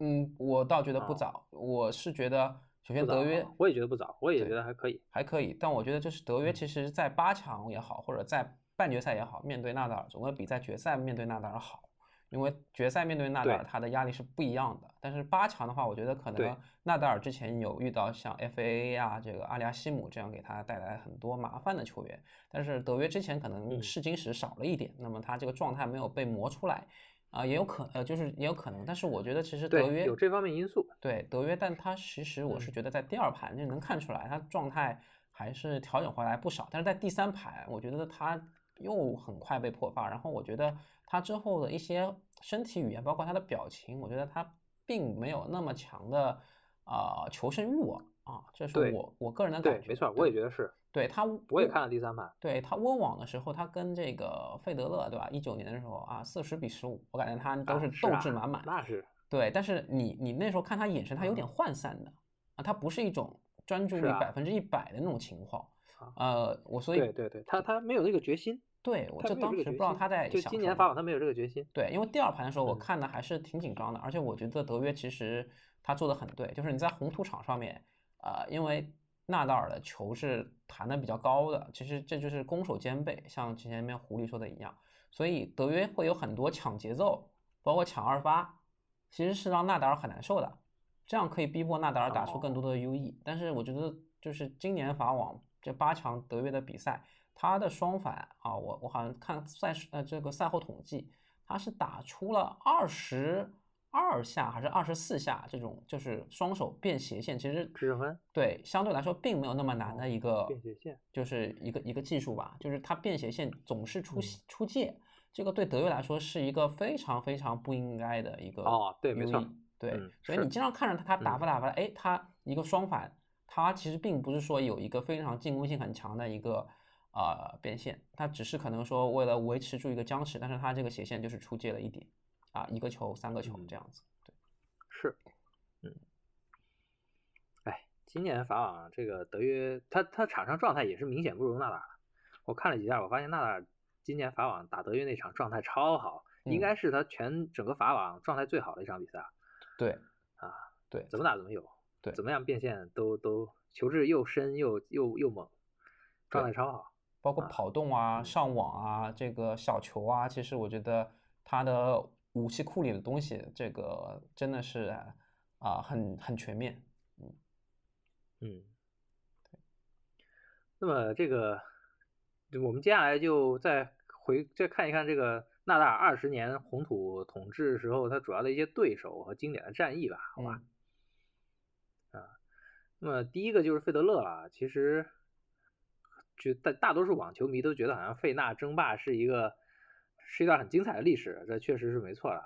嗯，我倒觉得不早，我是觉得。首先，德约我也觉得不早，我也觉得还可以，还可以。但我觉得就是德约，其实在八强也好，或者在半决赛也好，面对纳达尔，总归比在决赛面对纳达尔好。因为决赛面对纳达尔，他的压力是不一样的。但是八强的话，我觉得可能纳达尔之前有遇到像 FAA 啊，这个阿里亚西姆这样给他带来很多麻烦的球员。但是德约之前可能试金石少了一点，那么他这个状态没有被磨出来。啊，也有可呃，就是也有可能，但是我觉得其实德约有这方面因素。对德约，但他其实我是觉得在第二盘就能看出来，他状态还是调整回来不少。但是在第三盘，我觉得他又很快被破发。然后我觉得他之后的一些身体语言，包括他的表情，我觉得他并没有那么强的啊求胜欲望。啊，这是我我个人的感，觉。没错，我也觉得是，对他，我也看了第三盘。对他温网的时候，他跟这个费德勒，对吧？一九年的时候啊，四十比十五，我感觉他都啊是斗志满满。那是对，但是你你那时候看他眼神，他有点嗯涣散的啊，他不是一种专注力百分之一百的那种情况。啊呃，我所以对对对，他他没有那个决心，对我就当时不知道他在就想什么今年法网他没有这个决心。对，因为第二盘的时候我嗯看的还是挺紧张的，而且我觉得德约其实他做的很对，就是你在红土场上面，呃，因为纳达尔的球是弹的比较高的，其实这就是攻守兼备，像前面狐狸说的一样，所以德约会有很多抢节奏，包括抢二发，其实是让纳达尔很难受的，这样可以逼迫纳达尔打出更多的优异。但是我觉得就是今年法网这八强德约的比赛，他的双反啊，我我好像看赛事呃这个赛后统计，他是打出了二十二下还是二十四下这种就是双手变斜线，其实对相对来说并没有那么难的一个变斜线。就是一个一个技术吧，就是他变斜线总是出嗯。出界，这个对德约来说是一个非常非常不应该的一个哦对没错对，所以你经常看着他他打嗯发打发，哎，他一个双反，他其实并不是说有一个非常进攻性很强的一个呃变线，他只是可能说为了维持住一个僵持，但是他这个斜线就是出界了一点啊，一个球三个球嗯。这样子，对，是，嗯，哎，今年法网这个德约，他他场上状态也是明显不如纳达尔。我看了几下，我发现纳达尔今年法网打德约那场状态超好，应嗯。该是他全整个法网状态最好的一场比赛啊。对。啊，对。怎么打怎么有，对。怎么样变现都都球质又深又又又猛，状态超好。包括啊跑动啊、嗯。上网啊、这个小球啊，其实我觉得他的武器库里的东西，这个真的是啊、很很全面。嗯，那么这个，我们接下来就再回再看一看这个纳达尔二十年红土统治时候他主要的一些对手和经典的战役吧，好吧？嗯那么第一个就是费德勒啊，其实就大大多数网球迷都觉得好像费纳争霸是一个是一段很精彩的历史，这确实是没错的。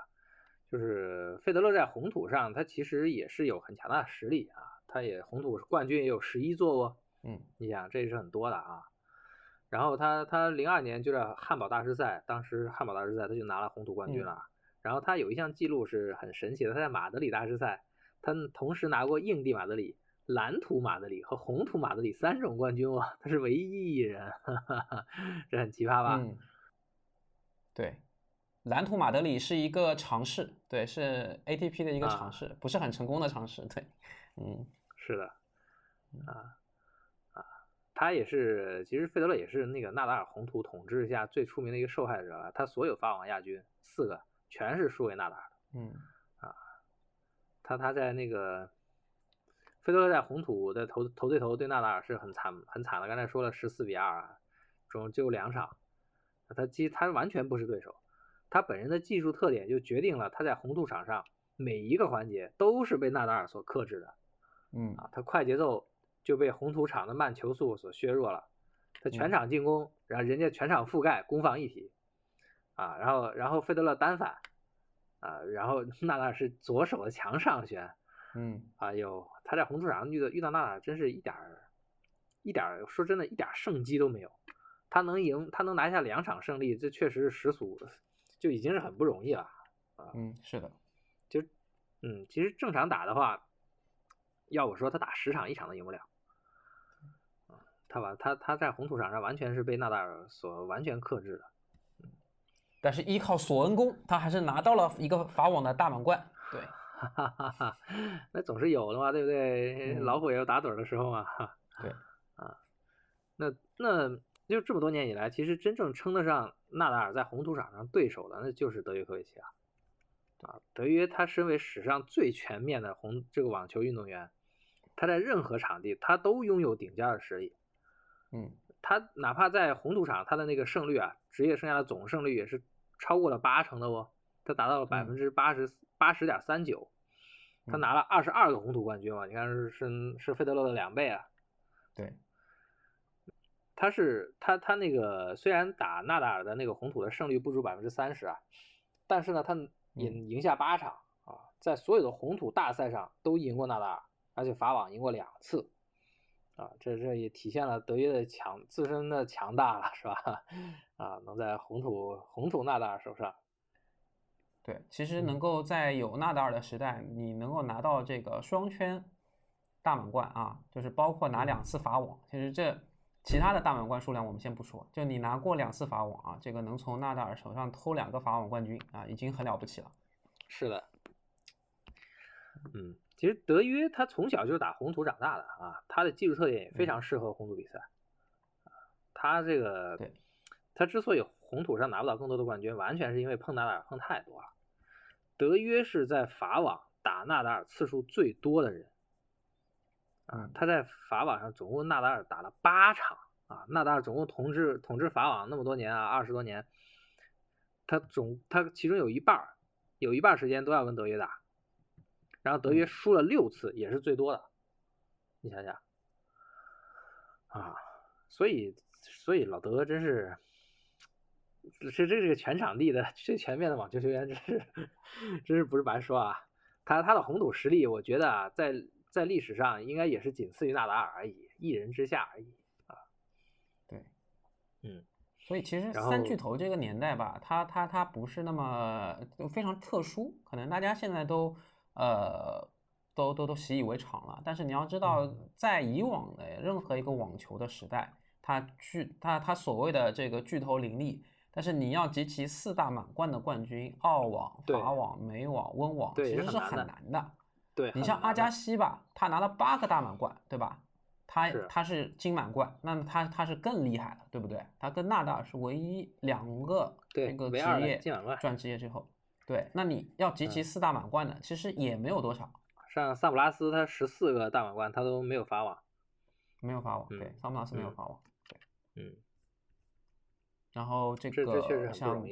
就是费德勒在红土上，他其实也是有很强大的实力啊，他也红土冠军也有十一座哦，嗯你想这是很多的啊。然后他他零二年就在汉堡大师赛，当时汉堡大师赛他就拿了红土冠军了。然后他有一项记录是很神奇的，他在马德里大师赛，他同时拿过硬地马德里、蓝土马德里和红土马德里三种冠军哇，他是唯一一人，哈哈哈，这很奇葩吧？嗯，对，蓝图马德里是一个尝试，对，是 ATP 的一个尝啊试，不是很成功的尝试，对，嗯是的，啊啊，他也是，其实费德勒也是那个纳达尔红土统治下最出名的一个受害者了。他所有法网亚军四个全是输给纳达尔的。嗯他他在那个费德勒在红土的头头对头对纳达尔是很惨很惨的，刚才说了十四比二啊，总就两场，他其实他完全不是对手，他本人的技术特点就决定了他在红土场上每一个环节都是被纳达尔所克制的。嗯啊，他快节奏就被红土场的慢球速所削弱了。他全嗯场进攻，然后人家全场覆盖，攻防一体，啊，然后然后费德勒单反，啊，然后 纳达尔是左手的强上旋，嗯哎呦，他在红土场上遇到遇到纳达尔，真是一点儿一点儿说真的，一点儿胜机都没有。他能赢，他能拿下两场胜利，这确实是实属就已经是很不容易了啊。嗯，是的，就嗯，其实正常打的话，要我说他打十场一场都赢不了。啊，他把他他在红土场上完全是被纳达尔所完全克制的。但是依靠索恩功，他还是拿到了一个法网的大满贯，对，哈哈哈哈，那总是有的嘛，对不对？嗯老虎也有打盹儿的时候嘛。哈对，啊，那那就这么多年以来，其实真正称得上纳达尔在红土场上对手的，那就是德约科维奇啊。啊，德约他身为史上最全面的红这个网球运动员，他在任何场地他都拥有顶尖的实力。嗯他哪怕在红土场，他的那个胜率啊，职业生涯的总胜率也是超过了八成的哦，他达到了百分之八十八十点三九，他嗯拿了二十二个红土冠军嘛，你看是是是费德勒的两倍啊。对，他是他他那个虽然打纳达尔的那个红土的胜率不足百分之三十啊，但是呢，他赢赢下八场啊，在所有的红土大赛上都赢过纳达尔而且法网赢过两次，啊，这这也体现了德约的强自身的强大了，是吧？啊，能在红土红土纳达尔手上。对，其实能够在有纳达尔的时代，你能够拿到这个双圈大满贯啊，就是包括拿两次法网。其实这其他的大满贯数量我们先不说，就你拿过两次法网啊，这个能从纳达尔手上偷两个法网冠军啊，已经很了不起了。是的，嗯，其实德约他从小就是打红土长大的啊，他的技术特点也非常适合红土比赛啊。他这个，他之所以红土上拿不到更多的冠军，完全是因为碰纳达尔碰太多了。德约是在法网打纳达尔次数最多的人，啊，他在法网上总共纳达尔打了八场啊，纳达尔总共统治统治法网那么多年啊，二十多年，他总他其中有一半有一半时间都要跟德约打，然后德约输了六次，也是最多的，你想想，啊，所以所以老德真是。是这这个全场地的最全面的网球球员，真是 真是不是白说啊！他他的红土实力，我觉得啊，在在历史上应该也是仅次于纳达尔而已，一人之下而已啊。对，嗯，所以其实三巨头这个年代吧，他他他不是那么非常特殊，可能大家现在都呃都都都习以为常了。但是你要知道，在以往的任何一个网球的时代，它巨它它所谓的这个巨头林立。但是你要集齐四大满贯的冠军，澳网、法网、美网、温网，其实是很难的。对，你像阿加西吧，他拿了八个大满贯，对吧？他他是金满贯，那他他是更厉害了，对不对？他跟纳达尔是唯一两个那个职业转职业之后，对，那你要集齐四大满贯的，其实也没有多少。像萨普拉斯，他十四个大满贯，他都没有法网，没有法网，对，萨普拉斯没有法网，对，嗯。然后这个像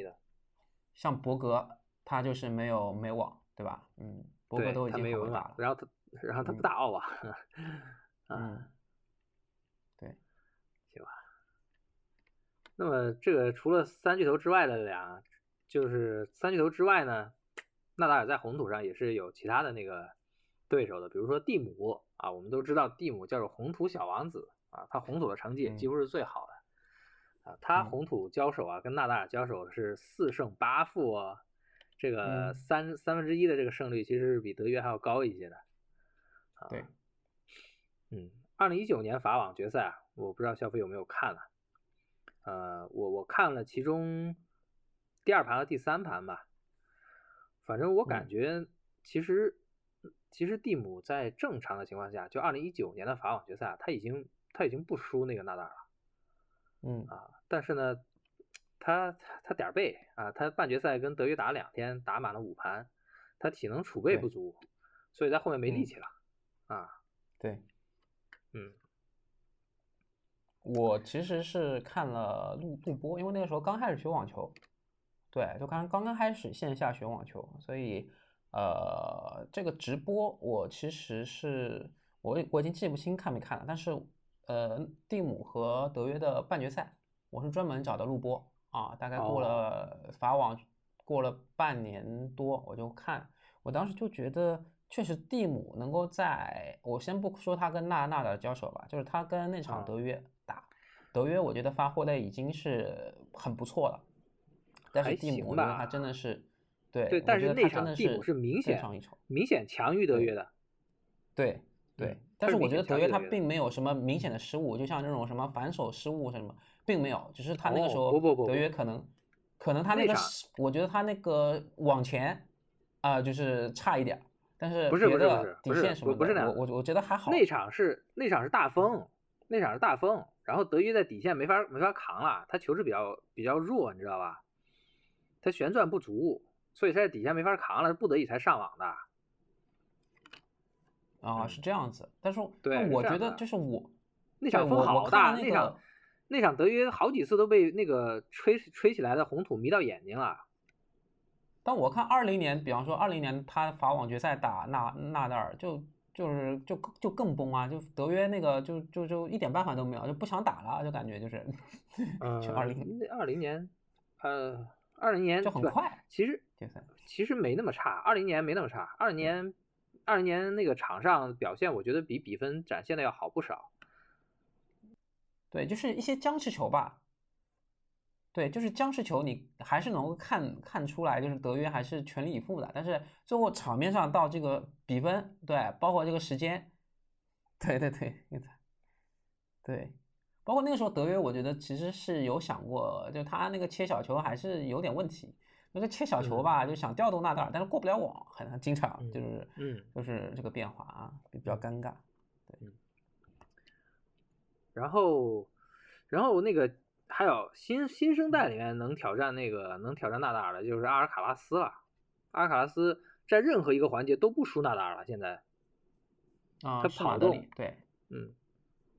像博格，他就是没有美网，对吧？嗯，博格都已经没有打了。然后他，然后他不打奥瓦。嗯，对，行吧。那么这个除了三巨头之外的俩，就是三巨头之外呢，纳达尔在红土上也是有其他的那个对手的，比如说蒂姆啊，我们都知道蒂姆叫做红土小王子啊，他红土的成绩几乎是最好的。啊，他红土交手啊，跟纳达尔交手是四胜八负啊，这个三三分之一的这个胜率其实是比德约还要高一些的。对，嗯，二零一九年法网决赛啊，我不知道肖飞有没有看了，呃，我我看了其中第二盘和第三盘吧，反正我感觉其实其实蒂姆在正常的情况下，就二零一九年的法网决赛，他已经他已经不输那个纳达尔了。嗯啊，但是呢，他他点儿背啊，他半决赛跟德约打了两天，打满了五盘，他体能储备不足，所以在后面没力气了啊。对，嗯，我其实是看了录录播，因为那个时候刚开始学网球，对，就刚刚刚开始线下学网球，所以呃，这个直播我其实是我我已经记不清看没看了，但是。呃，蒂姆和德约的半决赛，我是专门找的录播啊，大概过了法网，过了半年多，我就看，我当时就觉得，确实蒂姆能够在，我先不说他跟纳纳的交手吧，就是他跟那场德约打，德约我觉得发挥的已经是很不错了，但是蒂姆我觉得他真的是，对对，但是那场蒂姆是明显明显强于德约的，对。对，但是我觉得德约他并没有什么明显的失误，就像这种什么反手失误什么，并没有，只是他那个时候不不不德约可能，可能他那个，我觉得他那个往前啊就是差一点，但是不是不是不是底线什么，不是我我我觉得还好。那场是那场是大风，那场是大风，然后德约在底线没法没法扛了，他球是比较比较弱，你知道吧？他旋转不足，所以他在底下没法扛了，不得已才上网的。啊，是这样子，但是对，我觉得就是我那场风好大，那场那场德约好几次都被那个吹吹起来的红土迷到眼睛了。但我看二零年，比方说二零年他法网决赛打纳纳达尔，就就是就就更崩啊，就德约那个就就就一点办法都没有，就不想打了，就感觉就是，嗯二零二零年，呃，二零年就很快，其实其实没那么差，二零年没那么差，二零年。二零年那个场上表现，我觉得比比分展现的要好不少。对，就是一些僵持球吧。对，就是僵持球，你还是能够看看出来，就是德约还是全力以赴的。但是最后场面上到这个比分，对，包括这个时间，对对对，对，包括那个时候德约，我觉得其实是有想过，就他那个切小球还是有点问题。那个切小球吧，就想调动纳达尔，但是过不了网，很经常就是，嗯，就是这个变化啊，比较尴尬。对，然后，然后那个。还有新新生代里面能挑战那个能挑战纳达尔的，就是阿尔卡拉斯了。阿尔卡拉斯在任何一个环节都不输纳达尔了。现在啊，他跑动对，嗯，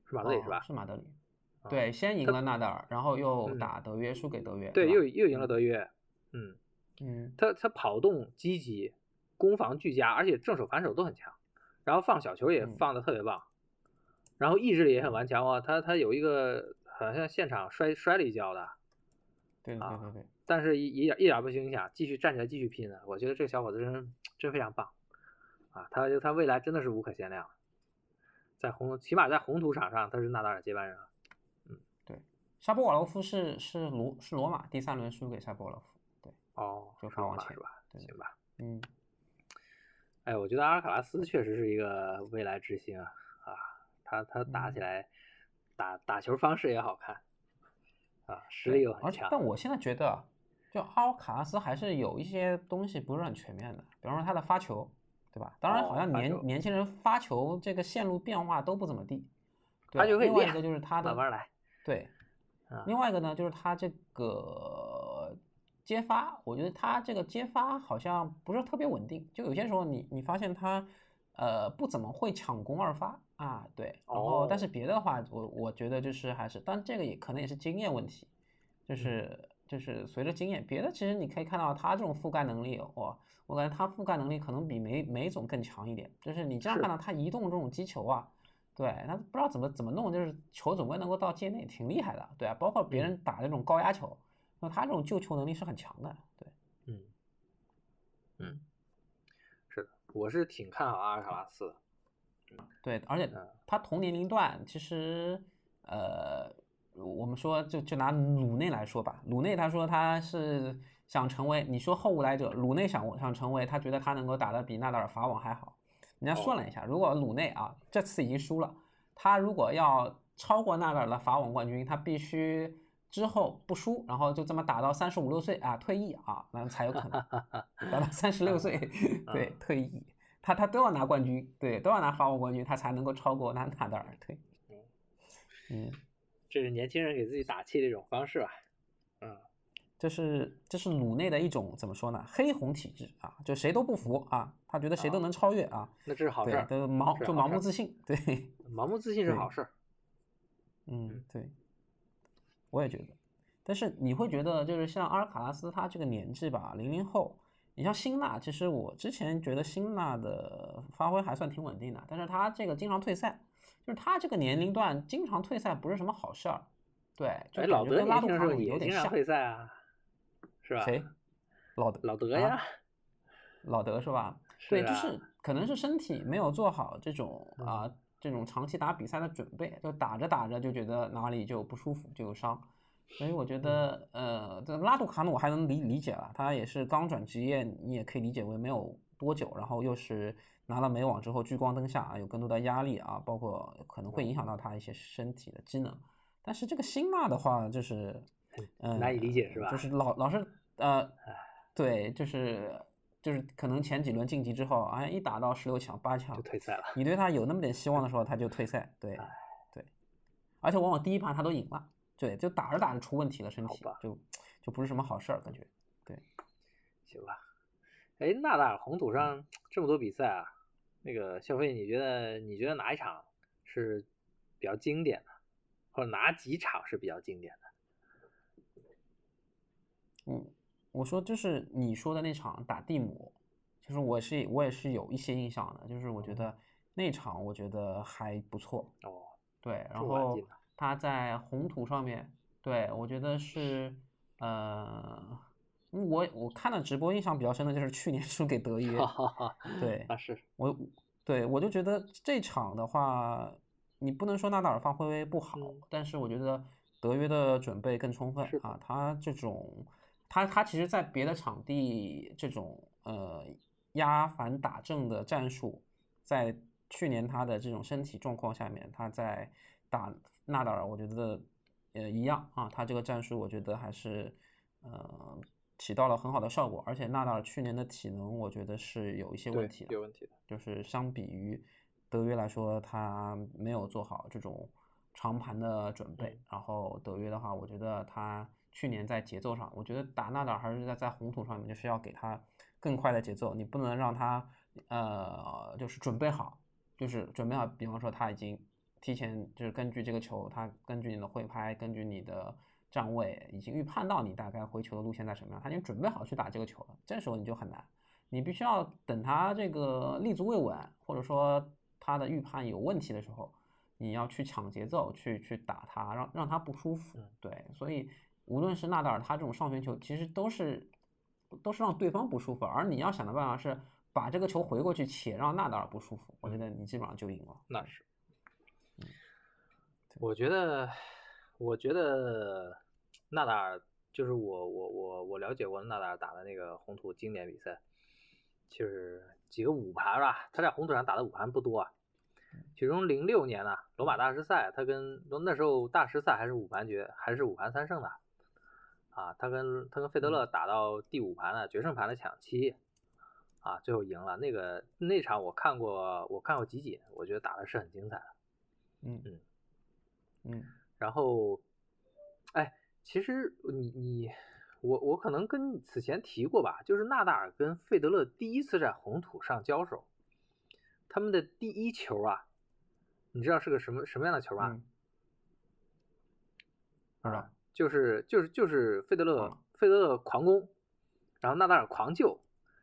是马德里是吧？是马德里。对，先赢了纳达尔，然后又打德约，输给德约。对，又又赢了德约。嗯嗯，他他跑动积极，攻防俱佳，而且正手反手都很强，然后放小球也放的特别棒，然后意志力也很顽强啊。他他有一个。好像现场摔摔了一跤的，对对对对，但是一一点一点不影响，继续站起来继续拼的。我觉得这个小伙子真真非常棒啊！他就他未来真的是无可限量，在红起码在红土场上他是纳达尔接班人了。嗯，对，沙波瓦罗夫是是罗是罗马第三轮输给沙波瓦洛夫，对，哦，就发往前是吧？行吧，嗯，哎，我觉得阿尔卡拉斯确实是一个未来之星啊啊，他他打起来。打打球方式也好看，啊，实力又很强。但我现在觉得，就阿尔卡拉斯还是有一些东西不是很全面的，比方说他的发球，对吧？当然，好像年年轻人发球这个线路变化都不怎么地。对，另外一个就是他的慢慢来。对，另外一个呢，就是他这个接发，我觉得他这个接发好像不是特别稳定，就有些时候你你发现他。呃，不怎么会抢攻二发啊，对，然后但是别的话，我我觉得就是还是，但这个也可能也是经验问题，就是就是随着经验，别的其实你可以看到他这种覆盖能力，哇，我感觉他覆盖能力可能比梅梅总更强一点，就是你这样看到他移动这种击球啊，对，他不知道怎么怎么弄，就是球总归能够到界内，挺厉害的，对啊，包括别人打这种高压球，那他这种救球能力是很强的，对，嗯，嗯。我是挺看好阿尔卡拉斯的，对，而且他同年龄段其实，呃，我们说就就拿鲁内来说吧，鲁内他说他是想成为，你说后无来者，鲁内想想成为，他觉得他能够打得比纳达尔法网还好。人家算了一下，如果鲁内啊这次已经输了，他如果要超过纳达尔的法网冠军，他必须。之后不输，然后就这么打到三十五六岁啊，退役啊，那才有可能 打到三十六岁，对，退役，他他都要拿冠军，对，都要拿法网冠军，他才能够超过纳纳达尔，对，嗯，这是年轻人给自己打气的一种方式吧，嗯，这是这是鲁内的一种怎么说呢？黑红体质啊，就谁都不服啊，他觉得谁都能超越啊，那这是好事，对盲就盲目自信，对，盲目自信是好事，嗯，对。我也觉得，但是你会觉得，就是像阿尔卡拉斯他这个年纪吧，零零后，你像辛纳，其实我之前觉得辛纳的发挥还算挺稳定的，但是他这个经常退赛，就是他这个年龄段经常退赛不是什么好事儿。对，就老德跟拉杜卡努有点像。退赛啊，是吧？谁？老德？老德呀？老德是吧？对，就是可能是身体没有做好这种啊。这种长期打比赛的准备，就打着打着就觉得哪里就不舒服，就有伤。所以我觉得，呃，这拉杜卡努我还能理理解了，他也是刚转职业，你也可以理解为没有多久，然后又是拿了美网之后聚光灯下啊，有更多的压力啊，包括可能会影响到他一些身体的机能。但是这个辛纳的话，就是，嗯，难以理解是吧？就是老老是呃，对，就是。就是可能前几轮晋级之后，哎，一打到十六强、八强就退赛了。你对他有那么点希望的时候，他就退赛。对，对，而且往往第一盘他都赢了。对，就打着打着出问题了，身体就就不是什么好事儿，感觉。对，行吧。哎，纳达尔红土上这么多比赛啊，那个肖飞，你觉得你觉得哪一场是比较经典的，或者哪几场是比较经典的？嗯。我说就是你说的那场打蒂姆，就是我是我也是有一些印象的，就是我觉得那场我觉得还不错哦。对，然后他在红土上面，对我觉得是呃我我看的直播印象比较深的就是去年输给德约，对，啊是我对我就觉得这场的话，你不能说纳达尔发挥不好，但是我觉得德约的准备更充分啊，他这种他他其实在别的场地这种呃压反打正的战术，在去年他的这种身体状况下面，他在打纳达尔，我觉得呃一样啊，他这个战术我觉得还是呃起到了很好的效果，而且纳达尔去年的体能我觉得是有一些问题的，有问题的，就是相比于德约来说，他没有做好这种长盘的准备，然后德约的话，我觉得他去年在节奏上，我觉得打纳达尔还是在在红土上面，就是要给他更快的节奏，你不能让他呃就是准备好。就是准备好，比方说他已经提前就是根据这个球，他根据你的挥拍，根据你的站位，已经预判到你大概回球的路线在什么样，他已经准备好去打这个球了。这时候你就很难，你必须要等他这个立足未稳，或者说他的预判有问题的时候，你要去抢节奏，去去打他，让让他不舒服。对，所以无论是纳达尔他这种上旋球，其实都是都是让对方不舒服，而你要想的办法是。把这个球回过去，且让纳达尔不舒服，我觉得你基本上就赢了。那是，我觉得，我觉得纳达尔就是我我我我了解过纳达尔打的那个红土经典比赛，就是几个五盘吧，他在红土上打的五盘不多啊。其中零六年呢，罗马大师赛，他跟那时候大师赛还是五盘决，还是五盘三胜的啊，他跟他跟费德勒打到第五盘了决胜盘的抢七。啊，最后赢了那个那场我看过，我看过集锦，我觉得打的是很精彩的。嗯嗯嗯。然后，哎，其实你你我我可能跟此前提过吧，就是纳达尔跟费德勒第一次在红土上交手，他们的第一球啊，你知道是个什么什么样的球吗？不知道。就是就是就是费德勒费德勒狂攻，然后纳达尔狂救，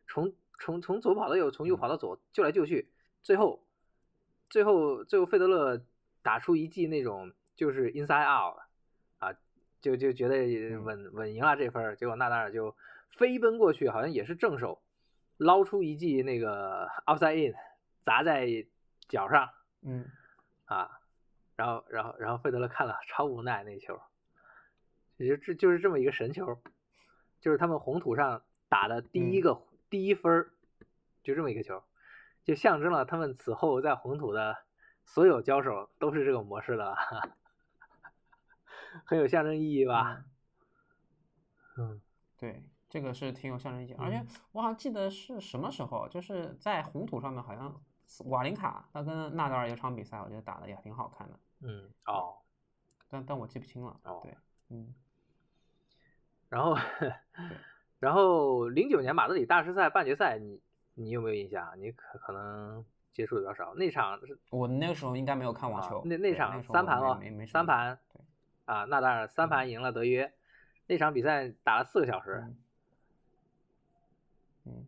从。从从左跑到右，从右跑到左，救来救去，最后，最后最后费德勒打出一记那种就是 inside out，啊，就就觉得稳稳赢了这分，结果纳达尔就飞奔过去，好像也是正手，捞出一记那个 outside in，砸在脚上，嗯，啊，然后然后然后费德勒看了超无奈那球，就这就是这么一个神球，就是他们红土上打的第一个。第一分儿就这么一个球，就象征了他们此后在红土的所有交手都是这个模式的，很有象征意义吧？嗯，对，这个是挺有象征意义，而且我好像记得是什么时候，就是在红土上面，好像瓦林卡他跟纳达尔有场比赛，我觉得打的也挺好看的。嗯，哦，但但我记不清了。哦，对，嗯，然后。然后零九年马德里大师赛半决赛，你你有没有印象？你可可能接触的比较少。那场是我那个时候应该没有看网球。那那场三盘哦，三盘。啊，纳达尔三盘赢了德约。那场比赛打了四个小时。嗯。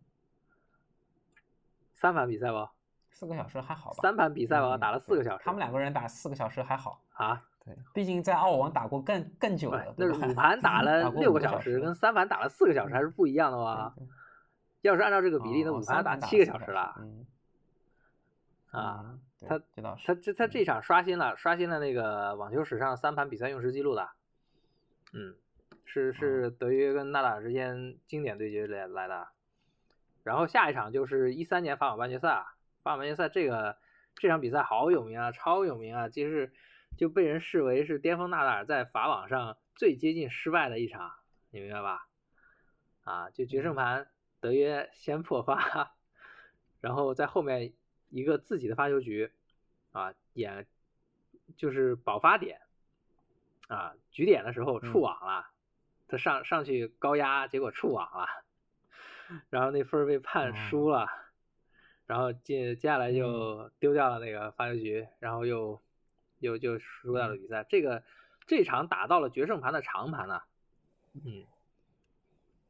三盘比赛吧？四个小时还好吧？三盘比赛吧，打了四个小时。他们两个人打四个小时还好啊。对，毕竟在澳网打过更更久了，那五盘打了 六个小时，跟三盘打了四个小时还是不一样的哇。要是按照这个比例，那五盘打七个小时了。啊，他他这他这场刷新了刷新了那个网球史上三盘比赛用时记录的。嗯，是是德约跟纳达尔之间经典对决来来的。然后下一场就是一三年法网半决赛啊，法网半决赛这个这场比赛好有名啊，超有名啊，就是。就被人视为是巅峰纳达尔在法网上最接近失败的一场，你明白吧？啊，就决胜盘德约先破发，然后在后面一个自己的发球局，啊，点就是保发点，啊，局点的时候触网了，他上上去高压，结果触网了，然后那分被判输了，然后接接下来就丢掉了那个发球局，然后又。就就输掉了比赛，这个这场打到了决胜盘的长盘呢，嗯，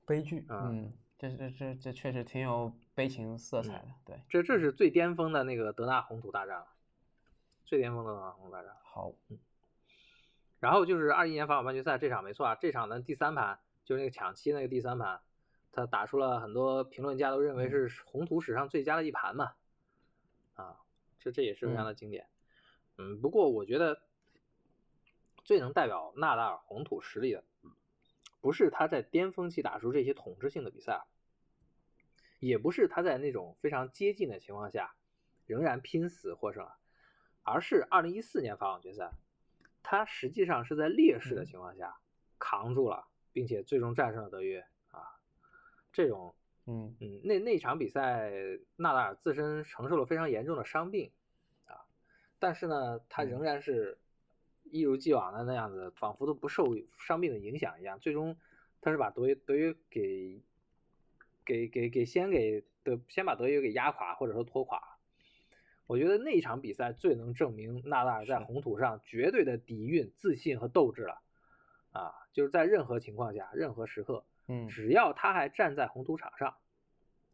悲剧，嗯，这这这这确实挺有悲情色彩的，对，这这是最巅峰的那个德纳红土大战了，最巅峰的德纳红土大战。好，嗯，然后就是二一年法网半决赛这场没错啊，这场的第三盘就是那个抢七那个第三盘，他打出了很多评论家都认为是红土史上最佳的一盘嘛，啊，这这也是非常的经典。嗯，不过我觉得最能代表纳达尔红土实力的，不是他在巅峰期打出这些统治性的比赛，也不是他在那种非常接近的情况下仍然拼死获胜，而是二零一四年法网决赛，他实际上是在劣势的情况下扛住了，并且最终战胜了德约啊。这种，嗯嗯，那那场比赛，纳达尔自身承受了非常严重的伤病。但是呢，他仍然是一如既往的那样子，仿佛都不受伤病的影响一样。最终，他是把德约德约给给给给先给德先把德约给压垮，或者说拖垮。我觉得那一场比赛最能证明纳达尔在红土上绝对的底蕴、自信和斗志了。啊，就是在任何情况下、任何时刻，嗯，只要他还站在红土场上，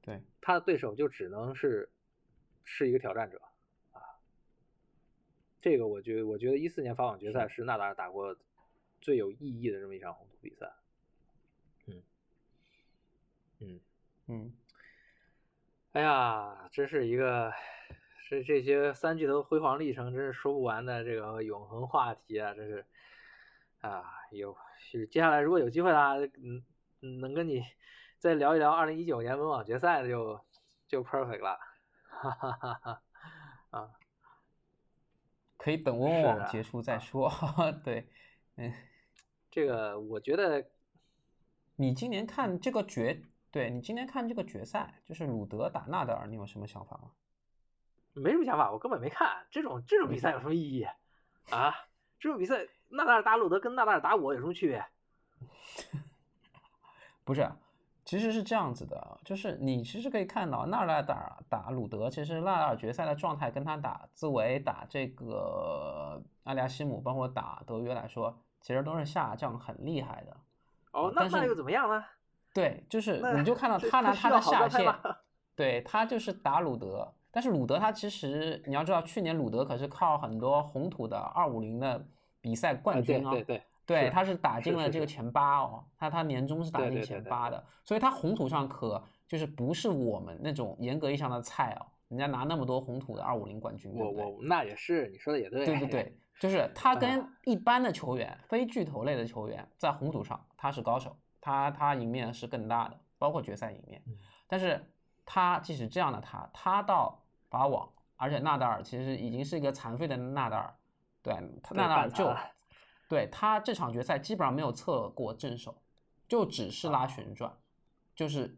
对，他的对手就只能是是一个挑战者。这个我觉得，我觉得一四年法网决赛是纳达尔打过最有意义的这么一场红土比赛。嗯，嗯嗯，哎呀，真是一个这这些三巨头辉煌历程，真是说不完的这个永恒话题啊！真是啊，有是接下来如果有机会啦，嗯，能跟你再聊一聊二零一九年温网决赛的就就 perfect 了，哈哈哈哈啊。可以等温网结束再说。对，嗯，这个我觉得，你今年看这个决，对你今年看这个决赛，就是鲁德打纳达尔，你有什么想法吗？没什么想法，我根本没看这种这种比赛有什么意义啊？这种比赛纳达尔打鲁德跟纳达尔打我有什么区别？不是。其实是这样子的，就是你其实可以看到纳达尔打打鲁德，其实纳达尔决赛的状态跟他打兹维、打这个阿利亚西姆，包括打德约来说，其实都是下降很厉害的。哦，那那又怎么样呢？对，就是你就看到他拿他的下限，对他就是打鲁德，但是鲁德他其实你要知道，去年鲁德可是靠很多红土的二五零的比赛冠军啊，对对。对，他是打进了这个前八哦，他他年终是打进前八的，所以他红土上可就是不是我们那种严格意义上的菜哦，人家拿那么多红土的二五零冠军，我我那也是，你说的也对，对对对，就是他跟一般的球员，非巨头类的球员在红土上他是高手，他他赢面是更大的，包括决赛赢面，但是他即使这样的他，他到法网，而且纳达尔其实已经是一个残废的纳达尔，对，纳达尔就。对他这场决赛基本上没有测过正手，就只是拉旋转，就是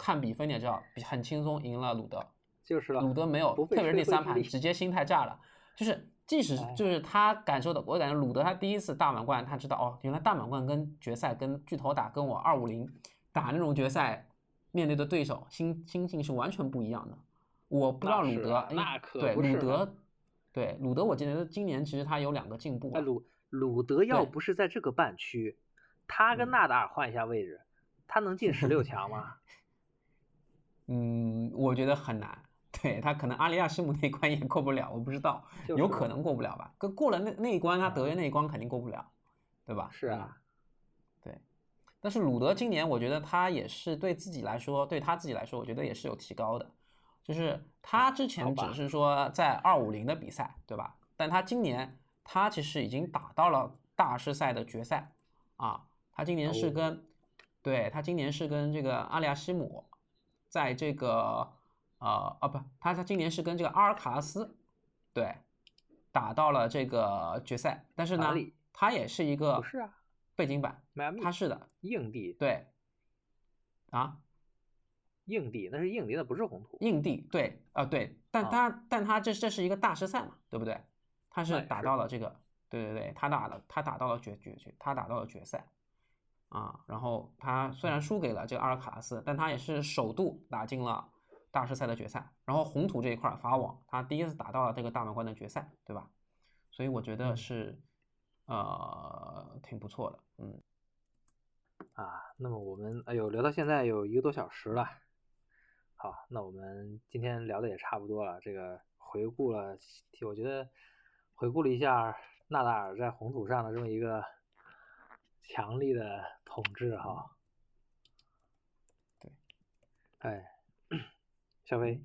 看比分你也知道，很轻松赢了鲁德。就是了鲁德没有，特别是第三盘直接心态炸了。就是即使就是他感受的，我感觉鲁德他第一次大满贯，他知道哦，原来大满贯跟决赛跟巨头打，跟我二五零打那种决赛面对的对手心心境是完全不一样的。我不知道鲁德，那可对鲁德，对鲁德，我记得今年其实他有两个进步。鲁。鲁德要不是在这个半区，他跟纳达尔换一下位置，他能进十六强吗？嗯，我觉得很难。对他可能阿里亚西姆那一关也过不了，我不知道，有可能过不了吧？跟过了那那一关，他德约那一关肯定过不了，对吧？是啊，对。但是鲁德今年，我觉得他也是对自己来说，对他自己来说，我觉得也是有提高的。就是他之前只是说在二五零的比赛，对吧？但他今年。他其实已经打到了大师赛的决赛啊！他今年是跟，对他今年是跟这个阿里亚西姆，在这个呃啊不，他他今年是跟这个阿尔卡拉斯，对，打到了这个决赛。但是呢，他也是一个不是啊，背景板，他是的硬地，对，啊，硬地那是硬地，那不是红土。硬地对啊对，但他但他这这是一个大师赛嘛，对不对？他是打到了这个，对对对，他打了，他打到了决决决，他打到了决赛，啊，然后他虽然输给了这个阿尔卡拉斯，但他也是首度打进了大师赛的决赛。然后红土这一块法网，他第一次打到了这个大满贯的决赛，对吧？所以我觉得是，呃，挺不错的，嗯。啊，那么我们哎呦聊到现在有一个多小时了，好，那我们今天聊的也差不多了，这个回顾了，我觉得。回顾了一下纳达尔在红土上的这么一个强力的统治哈，对哎，小飞，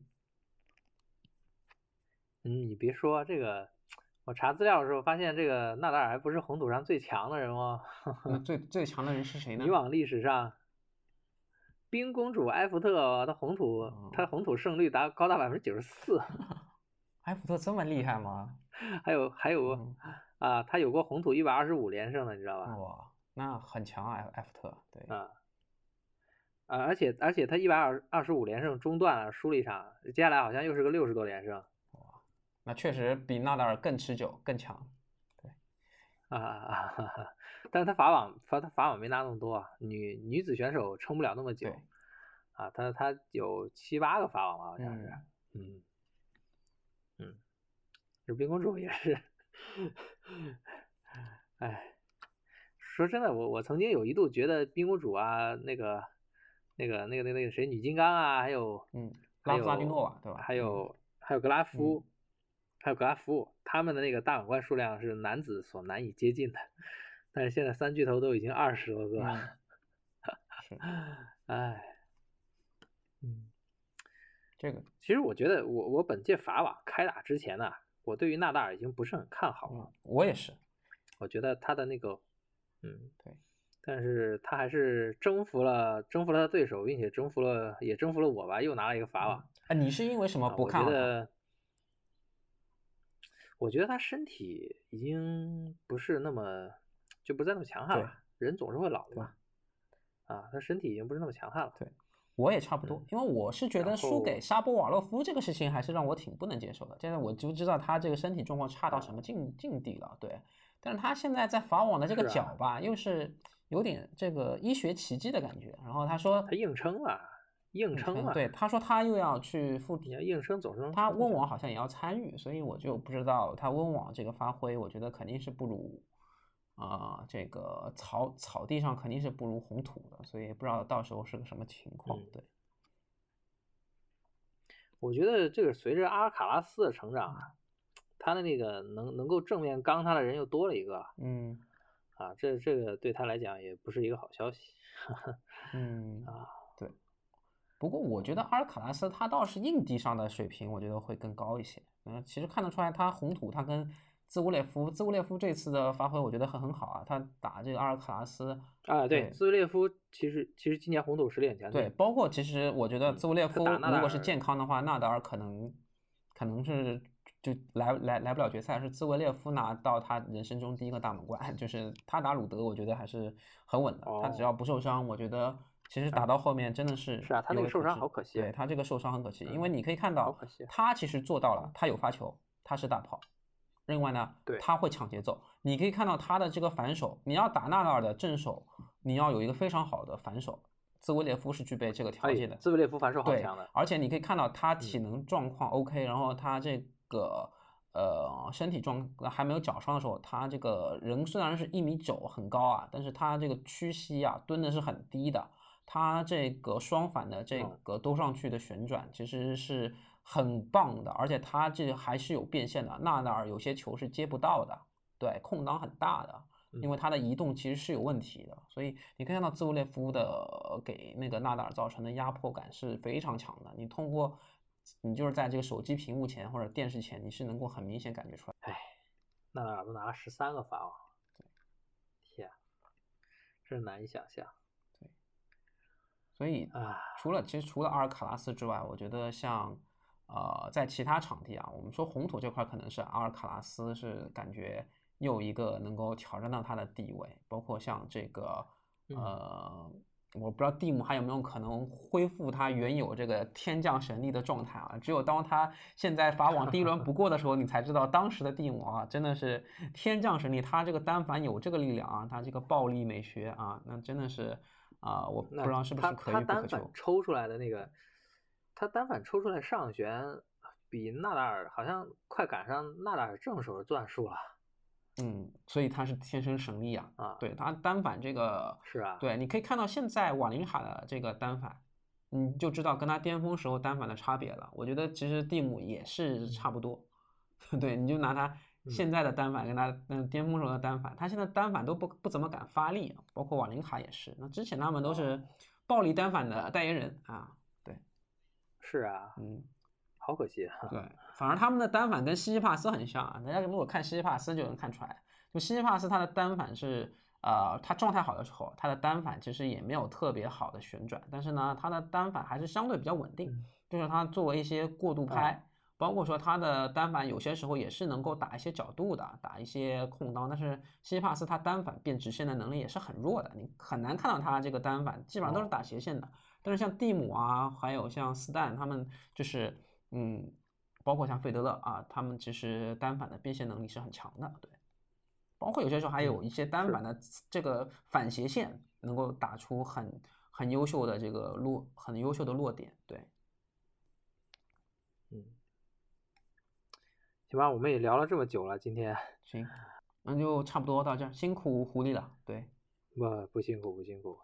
嗯，你别说这个，我查资料的时候发现这个纳达尔还不是红土上最强的人哦。最最强的人是谁呢？以往历史上，冰公主埃弗特，她红土，她红土胜率达高达百分之九十四。埃弗特这么厉害吗？还有还有啊，他有过红土一百二十五连胜的，你知道吧？哇，那很强啊，埃弗特。对啊。啊，而且而且他一百二二十五连胜中断了，输了一场，接下来好像又是个六十多连胜。哇，那确实比纳达尔更持久、更强。对，啊啊啊！但是他法网法他法网没拿那么多啊，女女子选手撑不了那么久。啊，他他有七八个法网吧，好像是。嗯。嗯。这冰公主也是。哎，说真的，我我曾经有一度觉得冰公主啊，那个。那个、那个、那个、那个谁，女金刚啊，还有，嗯，拉夫拉蒂诺瓦，对吧？还有还有格拉夫，还有格拉夫，他们的那个大满贯数量是男子所难以接近的。但是现在三巨头都已经二十多个，了，哎，嗯，这个其实我觉得，我我本届法网开打之前呢，我对于纳达尔已经不是很看好了。我也是，我觉得他的那个，嗯，对。但是他还是征服了征服了他对手，并且征服了也征服了我吧，又拿了一个法网。哎，你是因为什么不看？我觉得，我觉得他身体已经不是那么就不再那么强悍了。人总是会老的嘛。啊，他身体已经不是那么强悍了。对，我也差不多，因为我是觉得输给沙波瓦洛夫这个事情还是让我挺不能接受的。现在我就知道他这个身体状况差到什么境境地了。对，但是他现在在法网的这个脚吧，又是。有点这个医学奇迹的感觉，然后他说他硬撑了，硬撑了。对，他说他又要去复体，硬撑总是他温网好像也要参与，所以我就不知道他温网这个发挥，我觉得肯定是不如啊这个草草地上肯定是不如红土的，所以不知道到时候是个什么情况。对，我觉得这个随着阿尔卡拉斯的成长啊，他的那个能能够正面刚他的人又多了一个。嗯。啊，这这个对他来讲也不是一个好消息。嗯啊，对。不过我觉得阿尔卡拉斯他倒是硬地上的水平，我觉得会更高一些。嗯，其实看得出来，他红土他跟兹维列夫，兹维列夫这次的发挥我觉得很很好啊。他打这个阿尔卡拉斯啊，对，兹维列夫其实其实今年红土实力很强。对，包括其实我觉得兹维列夫如果是健康的话，纳达尔可能可能是。就来来来不了决赛，是兹维列夫拿到他人生中第一个大满贯，就是他打鲁德，我觉得还是很稳的。他只要不受伤，我觉得其实打到后面真的是是啊，他那个受伤好可惜。对他这个受伤很可惜，因为你可以看到，他其实做到了，他有发球，他是大炮。另外呢，对，他会抢节奏。你可以看到他的这个反手，你要打纳达尔的正手，你要有一个非常好的反手。兹维列夫是具备这个条件的。兹维列夫反手好强的，而且你可以看到他体能状况 OK，然后他这。个呃身体状还没有脚伤的时候，他这个人虽然是一米九很高啊，但是他这个屈膝啊蹲的是很低的，他这个双反的这个兜上去的旋转其实是很棒的，而且他这还是有变现的，纳达尔有些球是接不到的，对，空档很大的，因为他的移动其实是有问题的，所以你可以看到兹维列夫的给那个纳达尔造成的压迫感是非常强的，你通过。你就是在这个手机屏幕前或者电视前，你是能够很明显感觉出来。哎，纳达尔都拿了十三个法网，对，天，真难以想象。对，所以啊，除了其实除了阿尔卡拉斯之外，我觉得像呃在其他场地啊，我们说红土这块可能是阿尔卡拉斯是感觉又一个能够挑战到他的地位，包括像这个呃。我不知道蒂姆还有没有可能恢复他原有这个天降神力的状态啊？只有当他现在法网第一轮不过的时候，你才知道当时的蒂姆啊，真的是天降神力。他这个单反有这个力量啊，他这个暴力美学啊，那真的是啊，我不知道是不是可遇不可求。他单反抽出来的那个，他单反抽出来上旋比纳达尔好像快赶上纳达尔正手的转速了。嗯，所以他是天生神力啊！啊，对他单反这个是啊，对，你可以看到现在瓦林卡的这个单反，你就知道跟他巅峰时候单反的差别了。我觉得其实蒂姆也是差不多，对，你就拿他现在的单反跟他嗯巅峰时候的单反，他现在单反都不不怎么敢发力，包括瓦林卡也是。那之前他们都是暴力单反的代言人啊，对，是啊，嗯，好可惜啊。对，反而他们的单反跟西西帕斯很像啊，大家如果看西西帕斯就能看出来，就西西帕斯它的单反是。呃，它状态好的时候，它的单反其实也没有特别好的旋转，但是呢，它的单反还是相对比较稳定，就是它作为一些过渡拍，包括说它的单反有些时候也是能够打一些角度的，打一些空档，但是西帕斯它单反变直线的能力也是很弱的，你很难看到它这个单反基本上都是打斜线的。但是像蒂姆啊，还有像斯坦他们就是嗯，包括像费德勒啊，他们其实单反的变现能力是很强的，对。包括有些时候还有一些单反的。这个反斜线能够打出很很优秀的这个落很优秀的落点，对，嗯，行吧，我们也聊了这么久了，今天。行，那就差不多到这儿，辛苦狐狸了，对，不不辛苦不辛苦，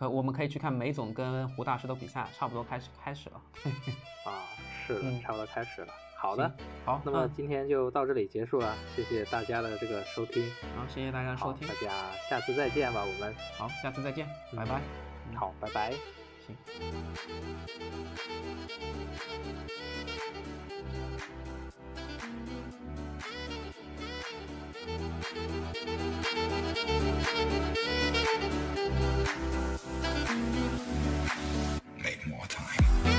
可我们可以去看梅总跟胡大师的比赛，差不多开始开始了。啊，是的，差不多开始了。好的，好，那么今天就到这里结束了，谢谢大家的这个收听。好，谢谢大家收听，大家下次再见吧，我们。好，下次再见，拜拜。好，拜拜。行。啊。Make more time.